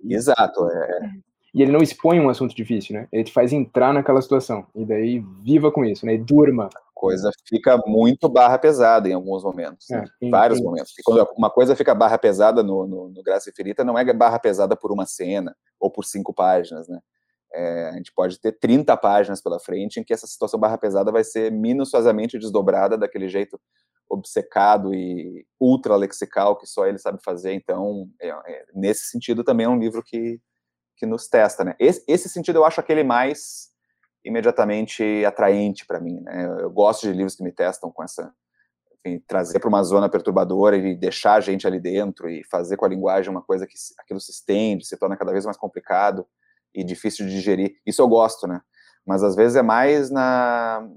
Exato, é. E ele não expõe um assunto difícil, né? Ele te faz entrar naquela situação. E daí viva com isso, né? E durma coisa fica muito barra pesada em alguns momentos, né? é, vários momentos. E quando uma coisa fica barra pesada no, no, no Graça Infinita, não é barra pesada por uma cena ou por cinco páginas, né? É, a gente pode ter 30 páginas pela frente em que essa situação barra pesada vai ser minuciosamente desdobrada daquele jeito obcecado e ultra lexical que só ele sabe fazer. Então, é, é, nesse sentido, também é um livro que, que nos testa, né? Esse, esse sentido eu acho aquele mais imediatamente atraente para mim. Né? Eu gosto de livros que me testam com essa, enfim, trazer para uma zona perturbadora e deixar a gente ali dentro e fazer com a linguagem uma coisa que aquilo se estende, se torna cada vez mais complicado e difícil de digerir. Isso eu gosto, né? Mas às vezes é mais na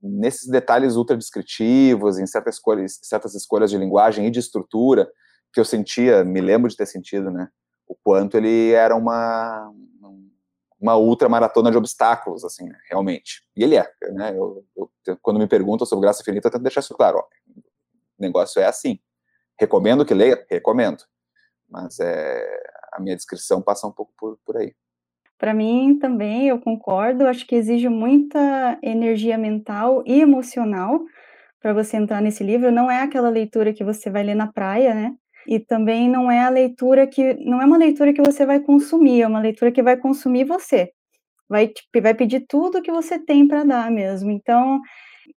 nesses detalhes ultra descritivos, em certas escolhas, certas escolhas de linguagem e de estrutura que eu sentia, me lembro de ter sentido, né? O quanto ele era uma uma ultra maratona de obstáculos, assim, né, realmente. E ele é, né? Eu, eu, quando me perguntam sobre graça infinita, eu tento deixar isso claro. Ó, o negócio é assim. Recomendo que leia? Recomendo. Mas é, a minha descrição passa um pouco por, por aí. Para mim também, eu concordo. Acho que exige muita energia mental e emocional para você entrar nesse livro. Não é aquela leitura que você vai ler na praia, né? e também não é a leitura que não é uma leitura que você vai consumir, é uma leitura que vai consumir você. Vai vai pedir tudo que você tem para dar mesmo. Então,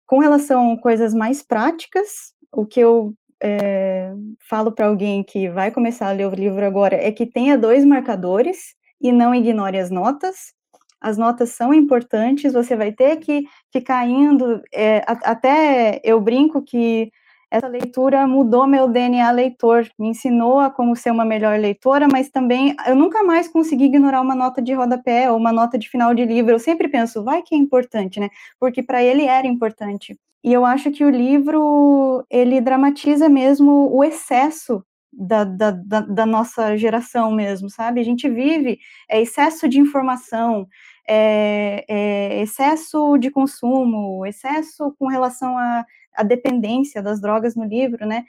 com relação a coisas mais práticas, o que eu é, falo para alguém que vai começar a ler o livro agora é que tenha dois marcadores e não ignore as notas. As notas são importantes, você vai ter que ficar indo. É, até eu brinco que essa leitura mudou meu DNA leitor, me ensinou a como ser uma melhor leitora, mas também eu nunca mais consegui ignorar uma nota de rodapé ou uma nota de final de livro. Eu sempre penso, vai que é importante, né? Porque para ele era importante. E eu acho que o livro ele dramatiza mesmo o excesso da, da, da, da nossa geração mesmo, sabe? A gente vive é, excesso de informação, é, é, excesso de consumo, excesso com relação a dependência das drogas no livro, né?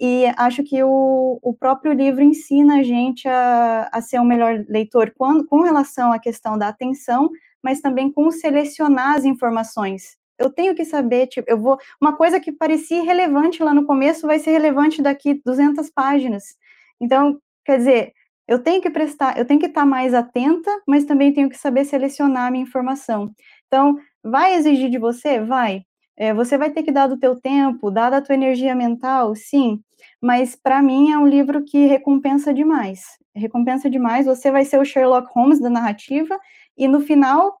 E acho que o, o próprio livro ensina a gente a, a ser um melhor leitor com, com relação à questão da atenção, mas também com selecionar as informações eu tenho que saber, tipo, eu vou, uma coisa que parecia irrelevante lá no começo vai ser relevante daqui 200 páginas. Então, quer dizer, eu tenho que prestar, eu tenho que estar mais atenta, mas também tenho que saber selecionar a minha informação. Então, vai exigir de você? Vai. É, você vai ter que dar do teu tempo, dar da tua energia mental, sim, mas para mim é um livro que recompensa demais. Recompensa demais, você vai ser o Sherlock Holmes da narrativa, e no final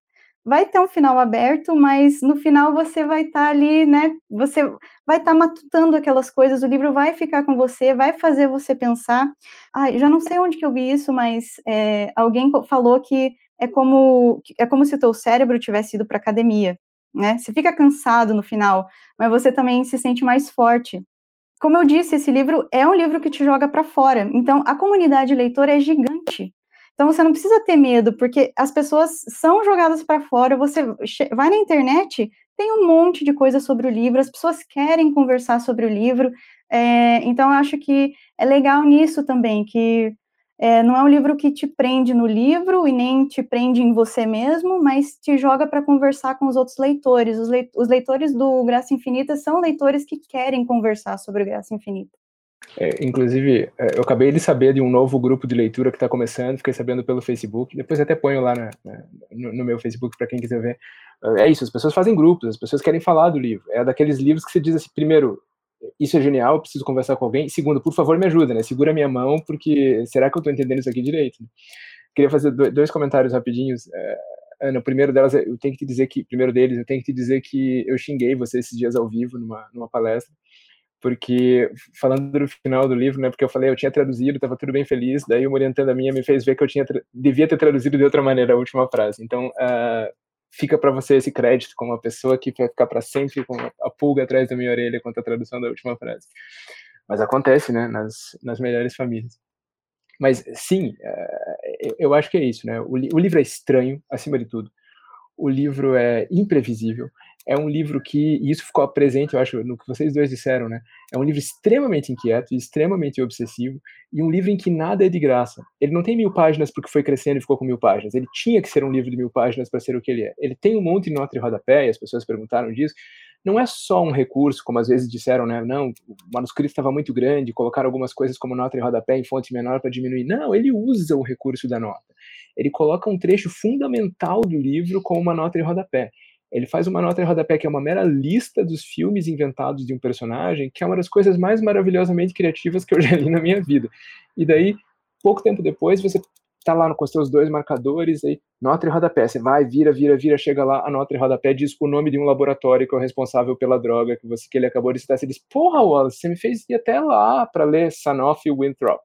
vai ter um final aberto, mas no final você vai estar tá ali, né? Você vai estar tá matutando aquelas coisas, o livro vai ficar com você, vai fazer você pensar. Ah, já não sei onde que eu vi isso, mas é, alguém falou que é como é como se o teu cérebro tivesse ido para academia né? Você fica cansado no final, mas você também se sente mais forte. Como eu disse, esse livro é um livro que te joga para fora. Então, a comunidade leitora é gigante. Então, você não precisa ter medo, porque as pessoas são jogadas para fora. Você vai na internet, tem um monte de coisa sobre o livro, as pessoas querem conversar sobre o livro. É, então, eu acho que é legal nisso também, que é, não é um livro que te prende no livro e nem te prende em você mesmo, mas te joga para conversar com os outros leitores. Os, leitores do Graça Infinita são leitores que querem conversar sobre o Graça Infinita. É, inclusive, é, eu acabei de saber de um novo grupo de leitura que está começando, fiquei sabendo pelo Facebook, depois até ponho lá na, na, no, no, meu Facebook para quem quiser ver. É isso, as pessoas fazem grupos, as pessoas querem falar do livro. É daqueles livros que você diz assim, primeiro, isso é genial, preciso conversar com alguém. Segundo, por favor, me ajuda, né? Segura minha mão, porque será que eu estou entendendo isso aqui direito? Queria fazer dois comentários rapidinhos. É, Ana, o primeiro delas, eu tenho que te dizer que, primeiro deles, eu tenho que te dizer que eu xinguei você esses dias ao vivo numa, numa palestra, porque falando do final do livro, né? Porque eu falei, eu tinha traduzido, estava tudo bem feliz, daí uma orientanda minha me fez ver que eu tinha devia ter traduzido de outra maneira a última frase. Então, uh, fica para você esse crédito como uma pessoa que vai ficar para sempre com a pulga atrás da minha orelha quanto à tradução da última frase. Mas acontece, né, nas, nas melhores famílias. Mas sim, é, eu acho que é isso, né? O, o livro é estranho, acima de tudo. O livro é imprevisível é um livro que, e isso ficou presente, eu acho, no que vocês dois disseram, né? É um livro extremamente inquieto, extremamente obsessivo, e um livro em que nada é de graça. Ele não tem mil páginas porque foi crescendo e ficou com mil páginas. Ele tinha que ser um livro de mil páginas para ser o que ele é. Ele tem um monte de nota e rodapé, e as pessoas perguntaram disso. Não é só um recurso, como às vezes disseram, né? Não, o manuscrito estava muito grande, colocaram algumas coisas como nota e rodapé em fonte menor para diminuir. Não, ele usa o recurso da nota. Ele coloca um trecho fundamental do livro com uma nota e rodapé ele faz uma nota de rodapé que é uma mera lista dos filmes inventados de um personagem, que é uma das coisas mais maravilhosamente criativas que eu já li na minha vida. E daí, pouco tempo depois, você tá lá com os seus dois marcadores, aí, nota de rodapé, você vai, vira, vira, vira, chega lá, a nota de rodapé diz o nome de um laboratório que é o responsável pela droga que, você, que ele acabou de citar, você diz, porra, Wallace, você me fez ir até lá para ler Sanofi e Winthrop.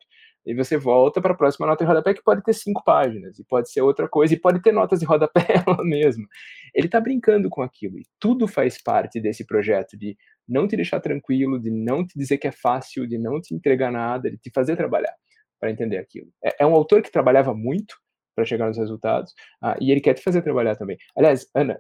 E você volta para a próxima nota de rodapé que pode ter cinco páginas, e pode ser outra coisa, e pode ter notas de rodapé ela mesma. Ele está brincando com aquilo, e tudo faz parte desse projeto de não te deixar tranquilo, de não te dizer que é fácil, de não te entregar nada, de te fazer trabalhar para entender aquilo. É, é, um autor que trabalhava muito para chegar nos resultados, ah, e ele quer te fazer trabalhar também. Aliás, Ana,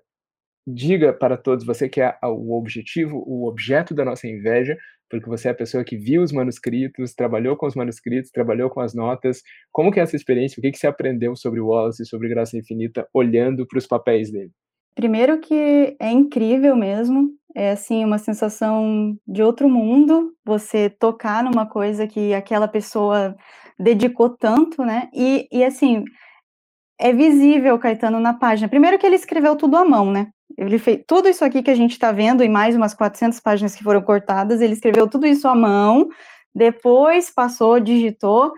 diga para todos, você que é o objetivo, o objeto da nossa inveja, porque você é a pessoa que viu os manuscritos, trabalhou com os manuscritos, trabalhou com as notas. Como que é essa experiência? O que, que você aprendeu sobre Wallace sobre Graça Infinita olhando para os papéis dele? Primeiro que é incrível mesmo, é assim uma sensação de outro mundo, você tocar numa coisa que aquela pessoa dedicou tanto, né? E, e assim, é visível Caetano na página. Primeiro que ele escreveu tudo à mão, né? Ele fez tudo isso aqui que a gente está vendo e mais umas 400 páginas que foram cortadas. Ele escreveu tudo isso à mão, depois passou, digitou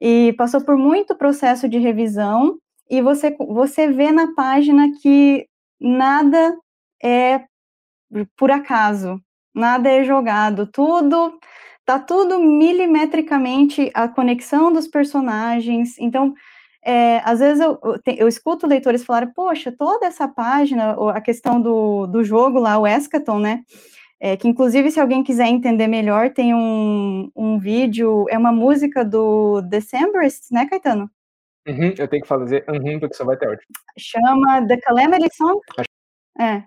e passou por muito processo de revisão. E você, você vê na página que nada é por acaso, nada é jogado, tudo tá tudo milimetricamente a conexão dos personagens. Então, é, às vezes eu, eu, escuto leitores falarem, poxa, toda essa página, a questão do, do jogo lá, o Escaton, né? É, que inclusive, se alguém quiser entender melhor, tem um, um vídeo, é uma música do Decemberists, né, Caetano? Uhum, eu tenho que fazer uhum, porque só vai ter ótimo. Chama The Calamity Song? É.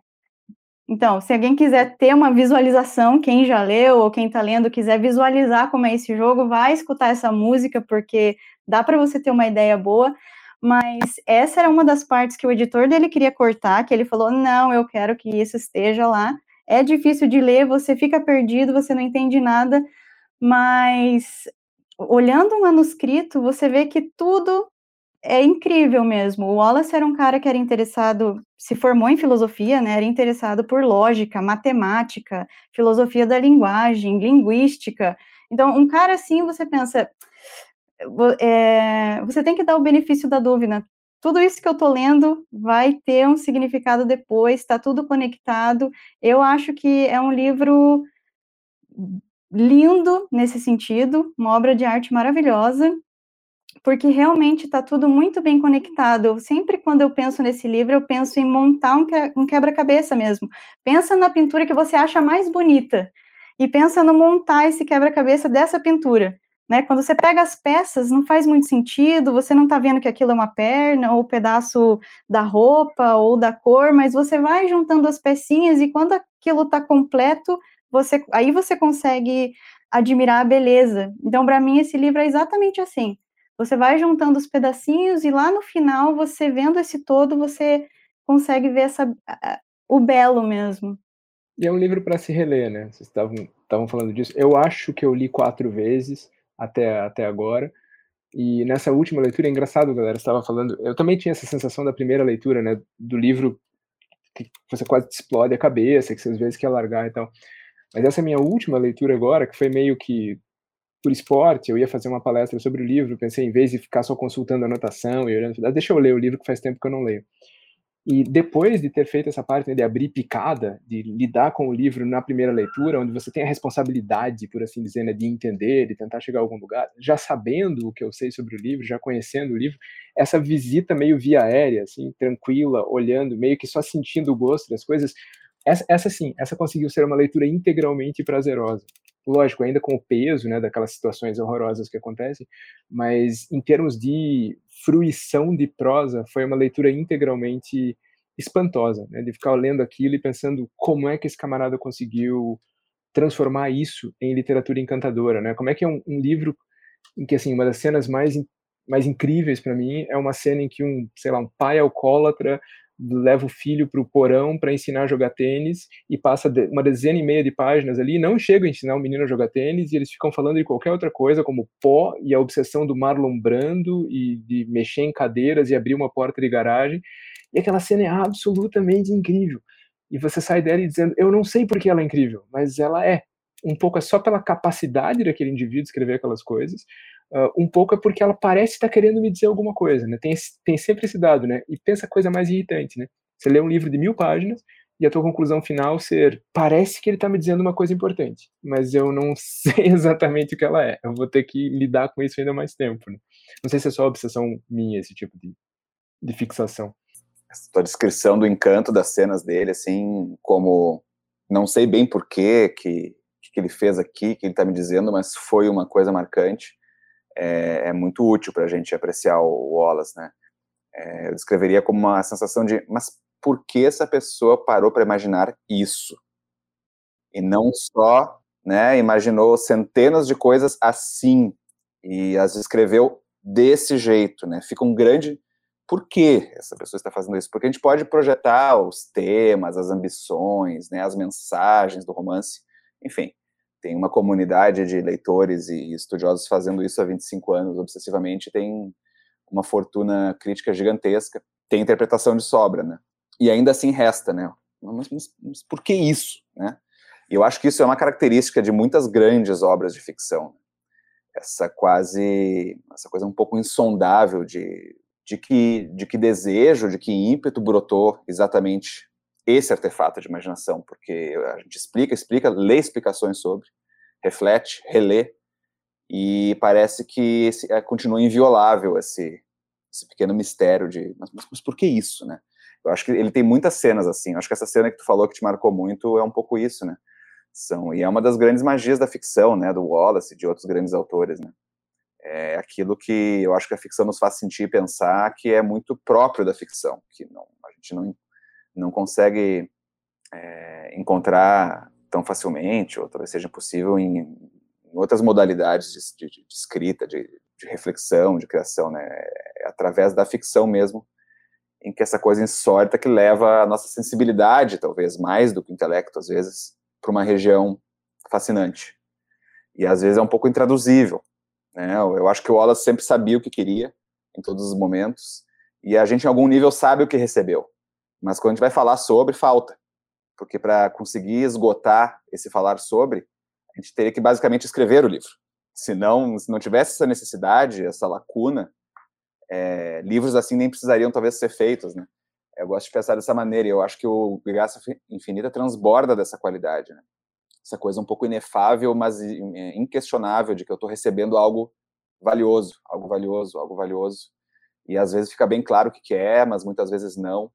Então, se alguém quiser ter uma visualização, quem já leu ou quem está lendo quiser visualizar como é esse jogo, vai escutar essa música, porque dá para você ter uma ideia boa. mas essa era uma das partes que o editor dele queria cortar, que ele falou: não, eu quero que isso esteja lá. É difícil de ler, você fica perdido, você não entende nada, mas olhando o manuscrito, você vê que tudo é incrível mesmo. O Wallace era um cara que era interessado, se formou em filosofia, né? Era interessado por lógica, matemática, filosofia da linguagem, linguística. Então, um cara assim, você pensa, é, você tem que dar o benefício da dúvida. Tudo isso que eu tô lendo vai ter um significado depois, está tudo conectado. Eu acho que é um livro lindo nesse sentido, uma obra de arte maravilhosa, porque realmente está tudo muito bem conectado. Sempre quando eu penso nesse livro, eu penso em montar um quebra-cabeça mesmo. Pensa na pintura que você acha mais bonita e pensa no montar esse quebra-cabeça dessa pintura. Né? Quando você pega as peças, não faz muito sentido, você não está vendo que aquilo é uma perna, ou um pedaço da roupa, ou da cor, mas você vai juntando as pecinhas e quando aquilo está completo, você, aí você consegue admirar a beleza. Então, para mim, esse livro é exatamente assim. Você vai juntando os pedacinhos e lá no final, você vendo esse todo, você consegue ver essa, o belo mesmo. E é um livro para se reler, né? Vocês estavam falando disso. Eu acho que eu li quatro vezes até, até agora. E nessa última leitura, é engraçado, galera, estava falando. Eu também tinha essa sensação da primeira leitura, né? Do livro que você quase explode a cabeça, que você às vezes quer largar e tal. Mas essa minha última leitura agora, que foi meio que por esporte, eu ia fazer uma palestra sobre o livro, pensei em vez de ficar só consultando anotação e olhando, deixa eu ler o livro que faz tempo que eu não leio. E depois de ter feito essa parte né, de abrir picada, de lidar com o livro na primeira leitura, onde você tem a responsabilidade, por assim dizer, né, de entender, de tentar chegar a algum lugar, já sabendo o que eu sei sobre o livro, já conhecendo o livro, essa visita meio via aérea, assim, tranquila, olhando, meio que só sentindo o gosto das coisas, essa, essa sim, essa conseguiu ser uma leitura integralmente prazerosa lógico, ainda com o peso, né, daquelas situações horrorosas que acontecem, mas em termos de fruição de prosa, foi uma leitura integralmente espantosa, né, de ficar lendo aquilo e pensando como é que esse camarada conseguiu transformar isso em literatura encantadora, né? Como é que é um, um livro em que assim uma das cenas mais mais incríveis para mim é uma cena em que um, sei lá, um pai alcoólatra leva o filho para o porão para ensinar a jogar tênis e passa uma dezena e meia de páginas ali, não chega a ensinar o menino a jogar tênis e eles ficam falando de qualquer outra coisa, como pó e a obsessão do Marlon Brando e de mexer em cadeiras e abrir uma porta de garagem. E aquela cena é absolutamente incrível. E você sai dela e dizendo, eu não sei porque ela é incrível, mas ela é. Um pouco é só pela capacidade daquele indivíduo escrever aquelas coisas, Uh, um pouco é porque ela parece estar querendo me dizer alguma coisa, né? Tem, tem sempre esse dado, né? E pensa coisa mais irritante, né? Você lê um livro de mil páginas e a tua conclusão final ser parece que ele está me dizendo uma coisa importante, mas eu não sei exatamente o que ela é. Eu vou ter que lidar com isso ainda mais tempo. Né? Não sei se é só obsessão minha esse tipo de, de fixação. Essa tua descrição do encanto das cenas dele, assim, como não sei bem por quê, que que ele fez aqui, que ele está me dizendo, mas foi uma coisa marcante é, é muito útil para a gente apreciar o Wallace, né? É, eu descreveria como uma sensação de, mas por que essa pessoa parou para imaginar isso? E não só, né, imaginou centenas de coisas assim e as escreveu desse jeito, né? Fica um grande por que essa pessoa está fazendo isso? Porque a gente pode projetar os temas, as ambições, né, as mensagens do romance, enfim, tem uma comunidade de leitores e estudiosos fazendo isso há 25 anos obsessivamente, tem uma fortuna crítica gigantesca, tem interpretação de sobra, né? E ainda assim resta, né? Mas, mas, mas por que isso, né? Eu acho que isso é uma característica de muitas grandes obras de ficção. Né? Essa quase, essa coisa um pouco insondável de, de que, de que desejo, de que ímpeto brotou exatamente esse artefato de imaginação, porque a gente explica, explica, lê explicações sobre, reflete, relê, e parece que esse, é, continua inviolável esse, esse pequeno mistério de, mas, mas, mas, por que isso, né? Eu acho que ele tem muitas cenas assim, eu acho que essa cena que tu falou que te marcou muito é um pouco isso, né? São, e é uma das grandes magias da ficção, né, do Wallace e de outros grandes autores, né? É aquilo que eu acho que a ficção nos faz sentir e pensar que é muito próprio da ficção, que não, a gente não não consegue é, encontrar tão facilmente, ou talvez seja impossível em, em outras modalidades de, de, de, escrita, de de reflexão, de criação, né? É através da ficção mesmo, em que essa coisa insólita que leva a nossa sensibilidade, talvez mais do que o intelecto, às vezes, para uma região fascinante. E às vezes é um pouco intraduzível. Né? Eu acho que o Wallace sempre sabia o que queria, em todos os momentos, e a gente, em algum nível, sabe o que recebeu. Mas quando a gente vai falar sobre, falta. Porque para conseguir esgotar esse falar sobre, a gente teria que basicamente escrever o livro. Se não, se não tivesse essa necessidade, essa lacuna, é, livros assim nem precisariam talvez ser feitos, né? Eu gosto de pensar dessa maneira. E eu acho que o Graça Infinita transborda dessa qualidade, né? Essa coisa um pouco inefável, mas inquestionável de que eu estou recebendo algo valioso, algo valioso, algo valioso. E às vezes fica bem claro o que, que é, mas muitas vezes não.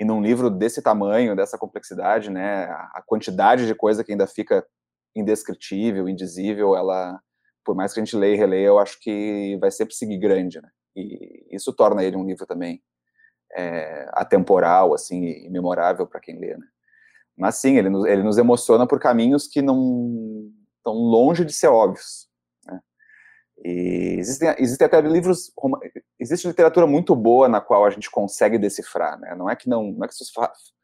E num livro desse tamanho, dessa complexidade, né, a quantidade de coisa que ainda fica indescritível, indizível, ela, por mais que a gente leia e releia, eu acho que vai sempre seguir grande, né? E isso torna ele um livro também é, atemporal, assim, e memorável para quem lê, né? Mas sim, ele nos, ele nos emociona por caminhos que não estão longe de ser óbvios. E existem, existem até livros, existe literatura muito boa na qual a gente consegue decifrar, né? Não é que não, não é que isso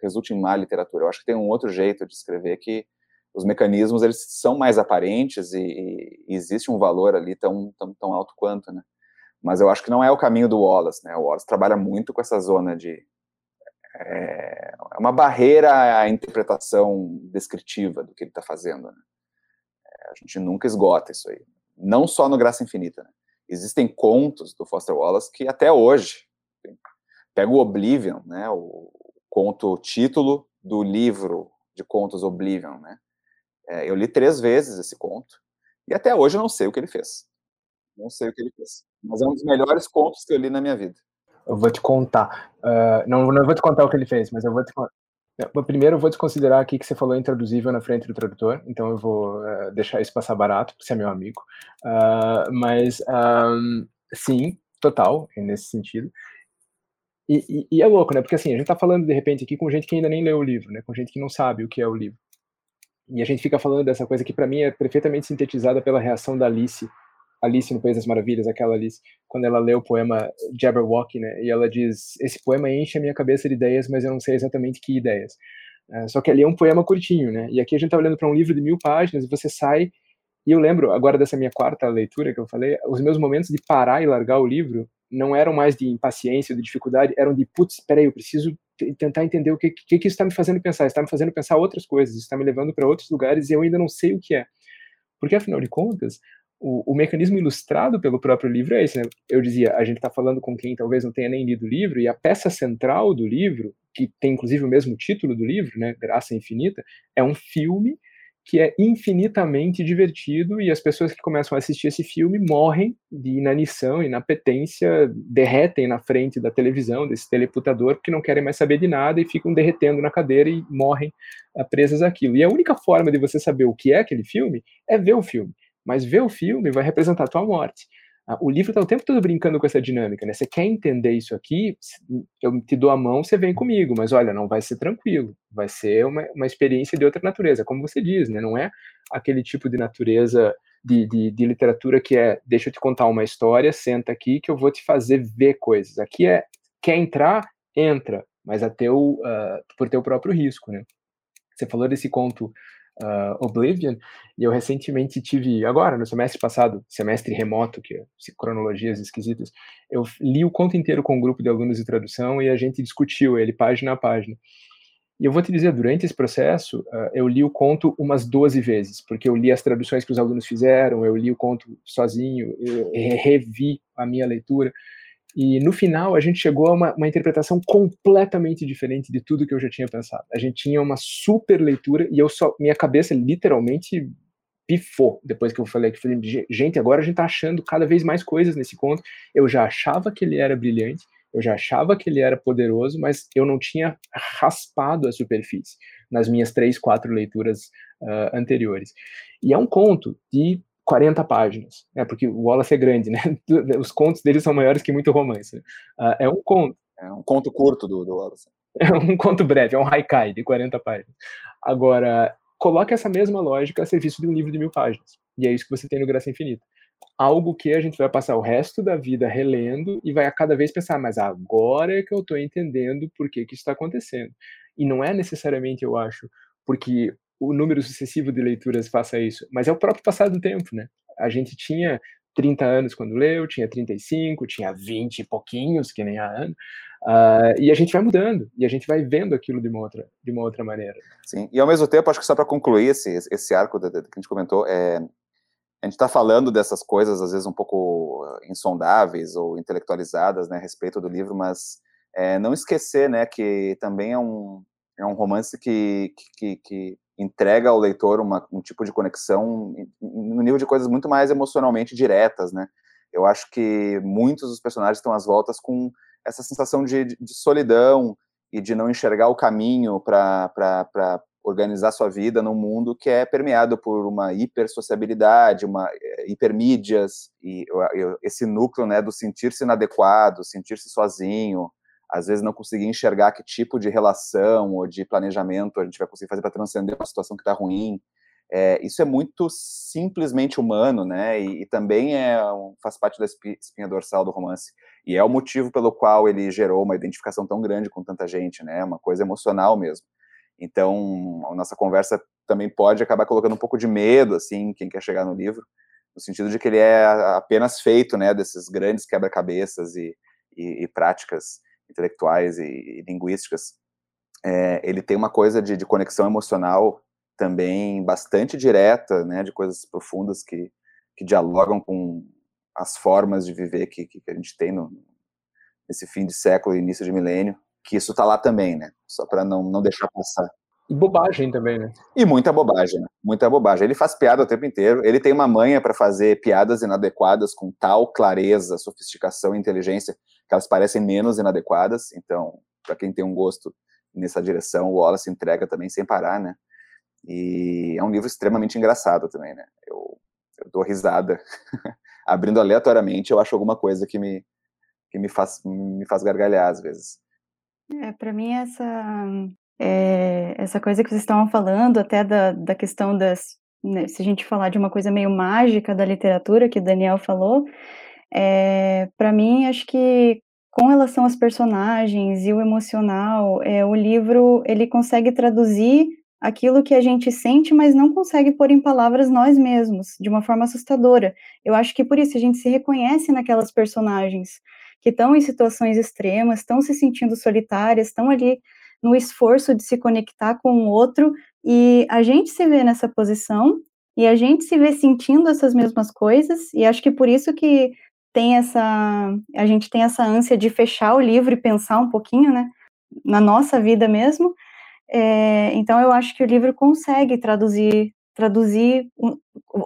resulte em má literatura. Eu acho que tem um outro jeito de escrever que os mecanismos eles são mais aparentes e, e existe um valor ali tão, tão, tão alto quanto, né? Mas eu acho que não é o caminho do Wallace, né? O Wallace trabalha muito com essa zona de é, é uma barreira à interpretação descritiva do que ele está fazendo. Né? É, a gente nunca esgota isso aí. Não só no Graça Infinita. Né? Existem contos do Foster Wallace que até hoje pega o Oblivion, né? O conto título do livro de contos Oblivion, né? É, eu li três vezes esse conto e até hoje eu não sei o que ele fez. Não sei o que ele fez. Mas é um dos melhores contos que eu li na minha vida. Eu vou te contar. Uh, não, não vou te contar o que ele fez, mas eu vou te contar. Primeiro, eu vou desconsiderar aqui que você falou intraduzível na frente do tradutor, então eu vou uh, deixar isso passar barato, porque você é meu amigo. Uh, mas, um, sim, total, nesse sentido. E, e, e, é louco, né? Porque assim, a gente tá falando de repente aqui com gente que ainda nem leu o livro, né? Com gente que não sabe o que é o livro. E a gente fica falando dessa coisa que para mim é perfeitamente sintetizada pela reação da Alice Alice no País das Maravilhas, aquela Alice, quando ela lê o poema Jabberwocky, né, e ela diz, esse poema enche a minha cabeça de ideias, mas eu não sei exatamente que ideias. Uh, só que ali é um poema curtinho, né, e aqui a gente tá olhando para um livro de mil páginas, e você sai, e eu lembro, agora dessa minha quarta leitura que eu falei, os meus momentos de parar e largar o livro não eram mais de impaciência, de dificuldade, eram de, putz, peraí, eu preciso tentar entender o que, que, que isso está me fazendo pensar, está me fazendo pensar outras coisas, está me levando para outros lugares e eu ainda não sei o que é. Porque, afinal de contas, o, o, mecanismo ilustrado pelo próprio livro é esse, né? Eu dizia, a gente está falando com quem talvez não tenha nem lido o livro, e a peça central do livro, que tem inclusive o mesmo título do livro, né, Graça Infinita, é um filme que é infinitamente divertido e as pessoas que começam a assistir esse filme morrem de inanição, inapetência, derretem na frente da televisão, desse teleputador, porque não querem mais saber de nada e ficam derretendo na cadeira e morrem uh, presas àquilo. E a única forma de você saber o que é aquele filme é ver o filme mas ver o filme vai representar a tua morte. Ah, o livro está o tempo todo brincando com essa dinâmica, né? Você quer entender isso aqui? Eu te dou a mão, você vem comigo, mas olha, não vai ser tranquilo, vai ser uma, uma experiência de outra natureza, como você diz, né? Não é aquele tipo de natureza de, de, de, literatura que é deixa eu te contar uma história, senta aqui que eu vou te fazer ver coisas. Aqui é quer entrar, entra, mas a teu, uh, por teu próprio risco, né? Você falou desse conto uh, Oblivion, e eu recentemente tive, agora, no semestre passado, semestre remoto, que é cronologias esquisitas, eu li o conto inteiro com um grupo de alunos de tradução e a gente discutiu ele página a página. E eu vou te dizer, durante esse processo, uh, eu li o conto umas 12 vezes, porque eu li as traduções que os alunos fizeram, eu li o conto sozinho, eu revi a minha leitura, e no final a gente chegou a uma, uma, interpretação completamente diferente de tudo que eu já tinha pensado. A gente tinha uma super leitura e eu só minha cabeça literalmente pifou depois que eu falei que falei, gente, agora a gente tá achando cada vez mais coisas nesse conto. Eu já achava que ele era brilhante, eu já achava que ele era poderoso, mas eu não tinha raspado a superfície nas minhas três, quatro leituras uh, anteriores. E é um conto de 40 páginas, né, porque o Wallace é grande, né? Os contos dele são maiores que muito romance. Uh, é um conto. É um conto curto do, do Wallace. É um conto breve, é um haikai de 40 páginas. Agora, coloque essa mesma lógica a serviço de um livro de mil páginas. E é isso que você tem no Graça Infinita. algo que a gente vai passar o resto da vida relendo e vai a cada vez pensar, mas agora é que eu estou entendendo por que, que isso está acontecendo. E não é necessariamente, eu acho, porque o número sucessivo de leituras faça isso, mas é o próprio passar do tempo, né? A gente tinha 30 anos quando leu, tinha 35, tinha 20 e pouquinhos, que nem a Ana, uh, e a gente vai mudando, e a gente vai vendo aquilo de uma outra, de uma outra maneira. Sim, e ao mesmo tempo, acho que só para concluir esse, esse arco que a gente comentou, é, a gente está falando dessas coisas, às vezes um pouco insondáveis ou intelectualizadas, né, a respeito do livro, mas é, não esquecer, né, que também é um, é um romance que, que, que entrega ao leitor uma, um tipo de conexão no nível de coisas muito mais emocionalmente diretas, né? Eu acho que muitos dos personagens estão às voltas com essa sensação de, de solidão e de não enxergar o caminho para organizar sua vida num mundo que é permeado por uma hipersociabilidade, uma é, hipermídias e esse núcleo, né, do sentir-se inadequado, sentir-se sozinho, às vezes não conseguir enxergar que tipo de relação ou de planejamento a gente vai conseguir fazer para transcender uma situação que está ruim. É, isso é muito simplesmente humano, né? E, e também é faz parte da espinha dorsal do romance. E é o motivo pelo qual ele gerou uma identificação tão grande com tanta gente, né? Uma coisa emocional mesmo. Então, a nossa conversa também pode acabar colocando um pouco de medo, assim, quem quer chegar no livro, no sentido de que ele é apenas feito, né, desses grandes quebra-cabeças e, e, e práticas intelectuais e, e linguísticas, é, ele tem uma coisa de, de, conexão emocional também bastante direta, né, de coisas profundas que, que dialogam com as formas de viver que, que a gente tem no, nesse fim de século e início de milênio, que isso está lá também, né, só para não, não deixar passar. E bobagem também, né? E muita bobagem, né? muita bobagem. Ele faz piada o tempo inteiro. Ele tem uma manha para fazer piadas inadequadas com tal clareza, sofisticação e inteligência que elas parecem menos inadequadas. Então, para quem tem um gosto nessa direção, o Wallace entrega também sem parar, né? E é um livro extremamente engraçado também, né? Eu, eu dou risada abrindo aleatoriamente. Eu acho alguma coisa que me que me faz me faz gargalhar às vezes. É, para mim essa é, essa coisa que vocês estavam falando, até da, da questão das. Né, se a gente falar de uma coisa meio mágica da literatura, que o Daniel falou, é, para mim, acho que com relação aos personagens e o emocional, é, o livro ele consegue traduzir aquilo que a gente sente, mas não consegue pôr em palavras nós mesmos, de uma forma assustadora. Eu acho que por isso a gente se reconhece naquelas personagens que estão em situações extremas, estão se sentindo solitárias, estão ali no esforço de se conectar com o outro, e a gente se vê nessa posição, e a gente se vê sentindo essas mesmas coisas, e acho que por isso que tem essa, a gente tem essa ânsia de fechar o livro e pensar um pouquinho, né, na nossa vida mesmo, é, então eu acho que o livro consegue traduzir, traduzir,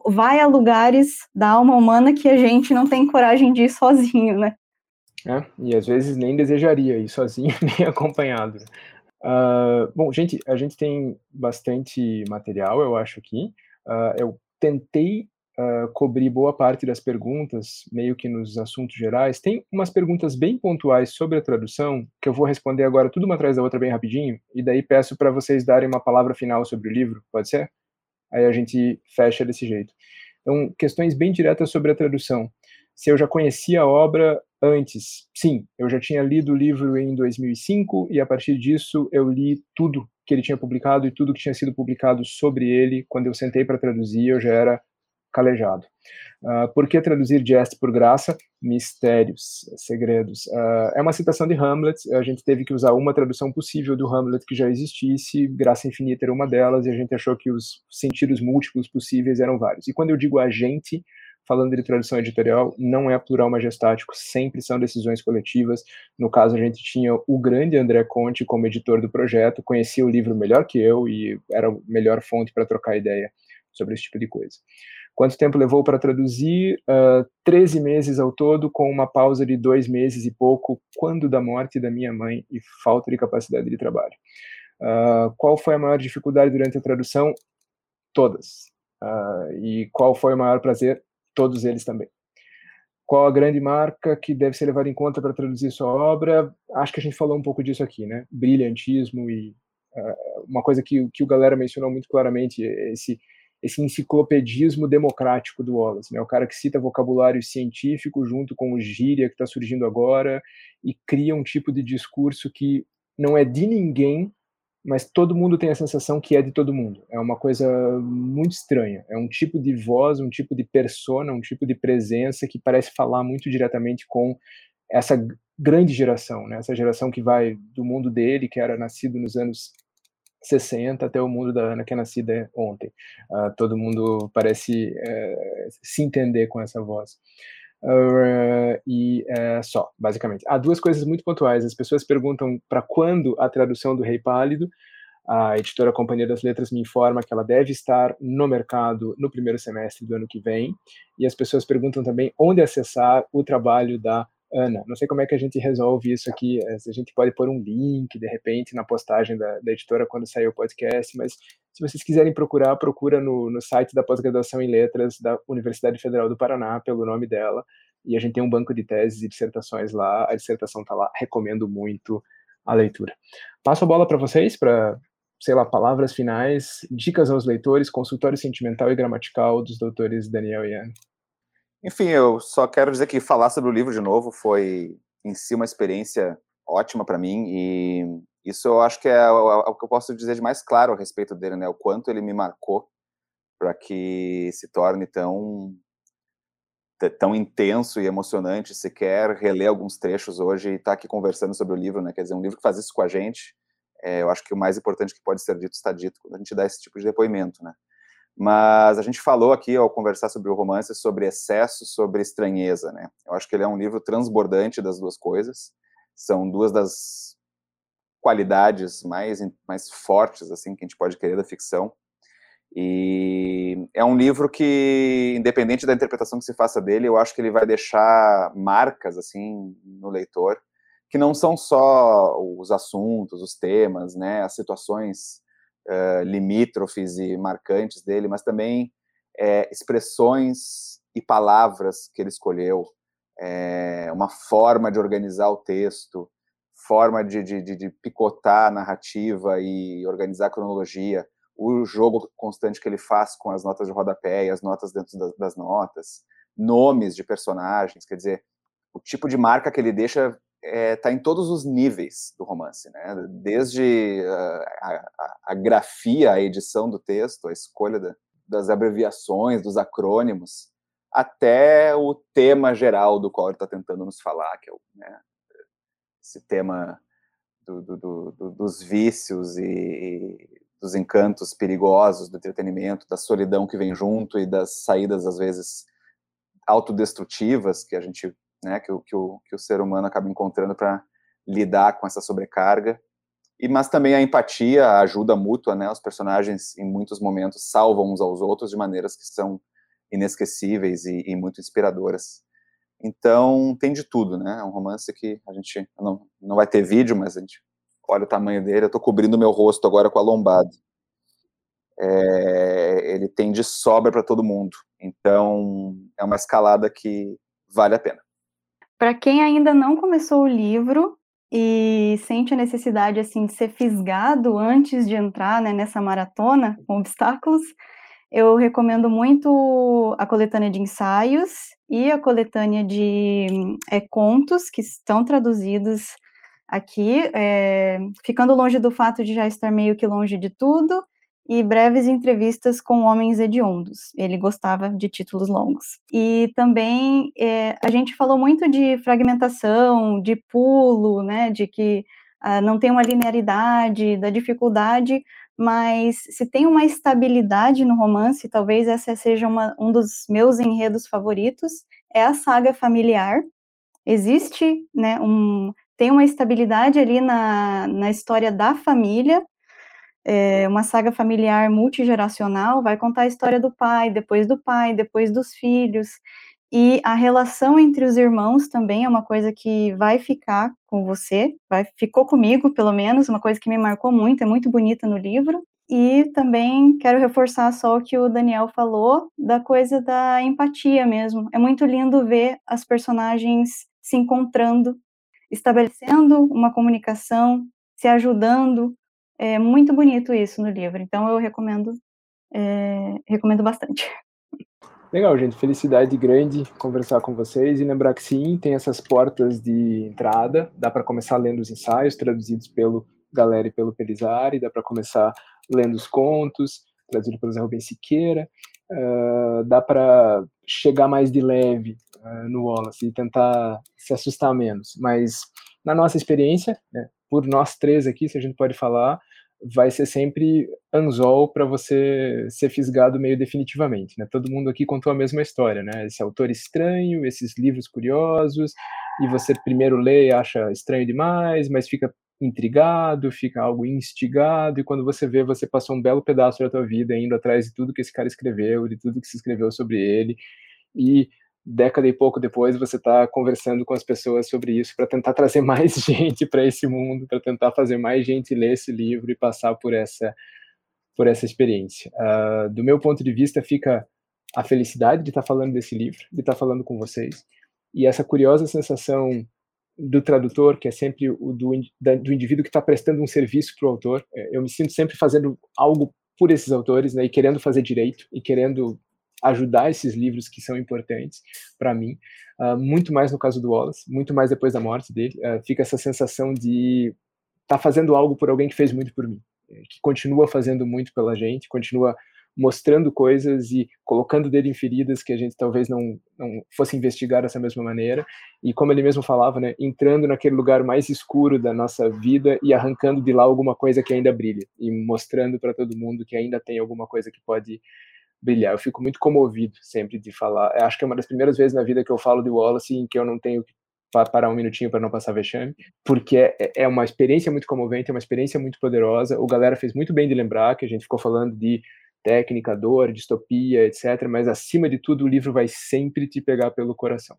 vai a lugares da alma humana que a gente não tem coragem de ir sozinho, né. É, e às vezes nem desejaria ir sozinho, nem acompanhado. Uh, bom, gente, a gente tem bastante material, eu acho aqui. Uh, eu tentei uh, cobrir boa parte das perguntas, meio que nos assuntos gerais. Tem umas perguntas bem pontuais sobre a tradução, que eu vou responder agora tudo uma atrás da outra bem rapidinho, e daí peço para vocês darem uma palavra final sobre o livro, pode ser? Aí a gente fecha desse jeito. Então, questões bem diretas sobre a tradução. Se eu já conhecia a obra antes. Sim, eu já tinha lido o livro em 2005 e a partir disso eu li tudo que ele tinha publicado e tudo que tinha sido publicado sobre ele. Quando eu sentei para traduzir, eu já era calejado. Uh, por que traduzir Jest por graça? Mistérios, segredos. Uh, é uma citação de Hamlet. A gente teve que usar uma tradução possível do Hamlet que já existisse. Graça infinita era uma delas e a gente achou que os sentidos múltiplos possíveis eram vários. E quando eu digo a gente, falando de tradução editorial, não é plural majestático, sempre são decisões coletivas. No caso, a gente tinha o grande André Conte como editor do projeto, conhecia o livro melhor que eu e era a melhor fonte para trocar ideia sobre esse tipo de coisa. Quanto tempo levou para traduzir? Uh, ah, 13 meses ao todo, com uma pausa de dois meses e pouco, quando da morte da minha mãe e falta de capacidade de trabalho. Uh, qual foi a maior dificuldade durante a tradução? Todas. Uh, e qual foi o maior prazer? Todos eles também. Qual a grande marca que deve ser levada em conta para traduzir sua obra? Acho que a gente falou um pouco disso aqui, né? Brilhantismo e uh, uma coisa que, que o galera mencionou muito claramente, esse esse enciclopedismo democrático do Wallace, né? O cara que cita vocabulário científico junto com o gíria que está surgindo agora e cria um tipo de discurso que não é de ninguém, mas todo mundo tem a sensação que é de todo mundo. É uma coisa muito estranha. É um tipo de voz, um tipo de persona, um tipo de presença que parece falar muito diretamente com essa grande geração, né? Essa geração que vai do mundo dele, que era nascido nos anos 60 até o mundo da Ana que é nascida ontem. Uh, todo mundo parece uh, se entender com essa voz. Uh, e uh, só, basicamente. Há duas coisas muito pontuais. As pessoas perguntam para quando a tradução do Rei Pálido. A editora Companhia das Letras me informa que ela deve estar no mercado no primeiro semestre do ano que vem. E as pessoas perguntam também onde acessar o trabalho da Ana, não sei como é que a gente resolve isso aqui, eh, a gente pode pôr um link, de repente, na postagem da, da editora quando sair o podcast, mas se vocês quiserem procurar, procura no, no site da pós-graduação em letras da Universidade Federal do Paraná, pelo nome dela, e a gente tem um banco de teses e dissertações lá, a dissertação está lá, recomendo muito a leitura. Passo a bola para vocês, para, sei lá, palavras finais, dicas aos leitores, consultório sentimental e gramatical dos doutores Daniel e Ana. Enfim, eu só quero dizer que falar sobre o livro de novo foi em si uma experiência ótima para mim e isso eu acho que é o, que eu posso dizer de mais claro a respeito dele, né? O quanto ele me marcou para que se torne tão tão intenso e emocionante. Se quer reler alguns trechos hoje e estar tá aqui conversando sobre o livro, né? Quer dizer, um livro que faz isso com a gente. É, eu acho que o mais importante que pode ser dito está dito quando a gente dá esse tipo de depoimento, né? Mas a gente falou aqui, ao conversar sobre o romance, sobre excesso, sobre estranheza, né? Eu acho que ele é um livro transbordante das duas coisas. São duas das qualidades mais, mais fortes, assim, que a gente pode querer da ficção. E é um livro que, independente da interpretação que se faça dele, eu acho que ele vai deixar marcas, assim, no leitor, que não são só os assuntos, os temas, né, as situações uh, limítrofes e marcantes dele, mas também é, expressões e palavras que ele escolheu, é, uma forma de organizar o texto, forma de, de, de, picotar a narrativa e organizar a cronologia, o jogo constante que ele faz com as notas de rodapé e as notas dentro das, das notas, nomes de personagens, quer dizer, o tipo de marca que ele deixa está é, tá em todos os níveis do romance, né? Desde a, a, a, grafia, a edição do texto, a escolha da, das abreviações, dos acrônimos, até o tema geral do qual ele está tentando nos falar, que é o, né, esse tema do, do, do, dos vícios e dos encantos perigosos do entretenimento, da solidão que vem junto e das saídas às vezes autodestrutivas que a gente né, que, o, que, o, que o ser humano acaba encontrando para lidar com essa sobrecarga. E, mas também a empatia, a ajuda mútua, né? Os personagens, em muitos momentos, salvam uns aos outros de maneiras que são inesquecíveis e, e muito inspiradoras. Então, tem de tudo, né? É um romance que a gente não, não vai ter vídeo, mas a gente olha o tamanho dele. Eu estou cobrindo meu rosto agora com a lombada. É, ele tem de sobra para todo mundo. Então, é uma escalada que vale a pena. Para quem ainda não começou o livro e sente a necessidade assim de ser fisgado antes de entrar né, nessa maratona com obstáculos, eu recomendo muito a coletânea de ensaios e a coletânea de é, contos que estão traduzidos aqui, é, ficando longe do fato de já estar meio que longe de tudo e breves entrevistas com homens hediondos. Ele gostava de títulos longos. E também é, a gente falou muito de fragmentação, de pulo, né, de que ah, não tem uma linearidade, da dificuldade, mas se tem uma estabilidade no romance, talvez essa seja uma, um dos meus enredos favoritos, é a saga familiar. Existe, né, um, tem uma estabilidade ali na, na história da família, é, uma saga familiar multigeracional, vai contar a história do pai, depois do pai, depois dos filhos, e a relação entre os irmãos também é uma coisa que vai ficar com você, vai, ficou comigo, pelo menos, uma coisa que me marcou muito, é muito bonita no livro. E também quero reforçar só o que o Daniel falou, da coisa da empatia mesmo. É muito lindo ver as personagens se encontrando, estabelecendo uma comunicação, se ajudando, é muito bonito isso no livro, então eu recomendo é, recomendo bastante. Legal, gente. Felicidade grande conversar com vocês e lembrar que sim, tem essas portas de entrada. Dá para começar lendo os ensaios traduzidos pelo Galera e pelo Pelizari, dá para começar lendo os contos, traduzido pelo Zé Rubem Siqueira. Uh, dá para chegar mais de leve uh, no Wallace e tentar se assustar menos. Mas na nossa experiência, né, por nós três aqui, se a gente pode falar, vai ser sempre anzol para você ser fisgado meio definitivamente, né? Todo mundo aqui contou a mesma história, né? Esse autor estranho, esses livros curiosos, e você primeiro lê e acha estranho demais, mas fica intrigado, fica algo instigado, e quando você vê, você passou um belo pedaço da tua vida indo atrás de tudo que esse cara escreveu, de tudo que se escreveu sobre ele, e década e pouco depois você está conversando com as pessoas sobre isso para tentar trazer mais gente para esse mundo, para tentar fazer mais gente ler esse livro e passar por essa por essa experiência. Uh, do meu ponto de vista, fica a felicidade de estar tá falando desse livro, de estar tá falando com vocês, e essa curiosa sensação do tradutor, que é sempre o do, do indivíduo que está prestando um serviço para o autor. É, eu me sinto sempre fazendo algo por esses autores, né, e querendo fazer direito, e querendo ajudar esses livros que são importantes para mim, uh, muito mais no caso do Wallace, muito mais depois da morte dele, uh, fica essa sensação de estar tá fazendo algo por alguém que fez muito por mim, eh, que continua fazendo muito pela gente, continua mostrando coisas e colocando dedo em feridas que a gente talvez não, não fosse investigar dessa mesma maneira, e como ele mesmo falava, né, entrando naquele lugar mais escuro da nossa vida e arrancando de lá alguma coisa que ainda brilha, e mostrando para todo mundo que ainda tem alguma coisa que pode brilhar. Eu fico muito comovido sempre de falar. Eu acho que é uma das primeiras vezes na vida que eu falo de Wallace em que eu não tenho que parar um minutinho para não passar vexame, porque é, é uma experiência muito comovente, é uma experiência muito poderosa. O galera fez muito bem de lembrar que a gente ficou falando de técnica, dor, distopia, etc. Mas acima de tudo, o livro vai sempre te pegar pelo coração.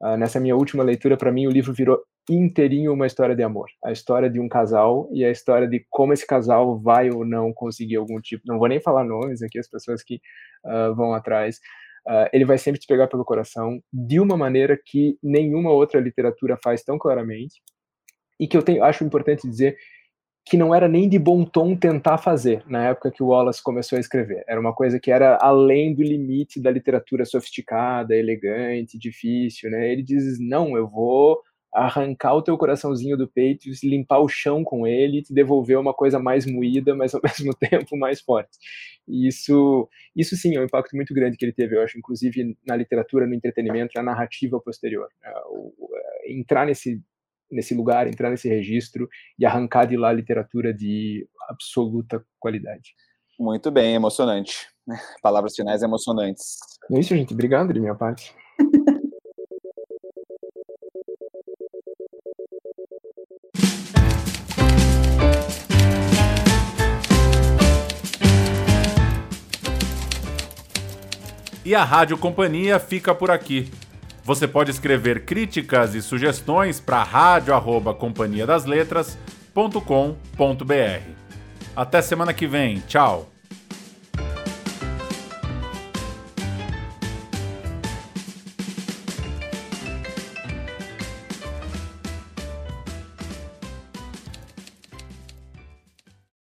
Uh, nessa minha última leitura, para mim, o livro virou inteirinho uma história de amor. A história de um casal e a história de como esse casal vai ou não conseguir algum tipo. Não vou nem falar nomes aqui, as pessoas que uh, vão atrás. Uh, ele vai sempre te pegar pelo coração de uma maneira que nenhuma outra literatura faz tão claramente. E que eu tenho, acho importante dizer que não era nem de bom tom tentar fazer na época que o Wallace começou a escrever. Era uma coisa que era além do limite da literatura sofisticada, elegante, difícil, né? Ele diz: "Não, eu vou arrancar o teu coraçãozinho do peito, limpar o chão com ele e te devolver uma coisa mais moída, mas ao mesmo tempo mais forte. E isso, isso sim é um impacto muito grande que ele teve, eu acho, inclusive na literatura, no entretenimento, na narrativa posterior. Né? Entrar nesse nesse lugar, entrar nesse registro e arrancar de lá literatura de absoluta qualidade. Muito bem, emocionante. Palavras finais emocionantes. É isso, gente. Obrigado de minha parte. E a Rádio Companhia fica por aqui. Você pode escrever críticas e sugestões para rádio@companhiadasletras.com.br. Até semana que vem. Tchau.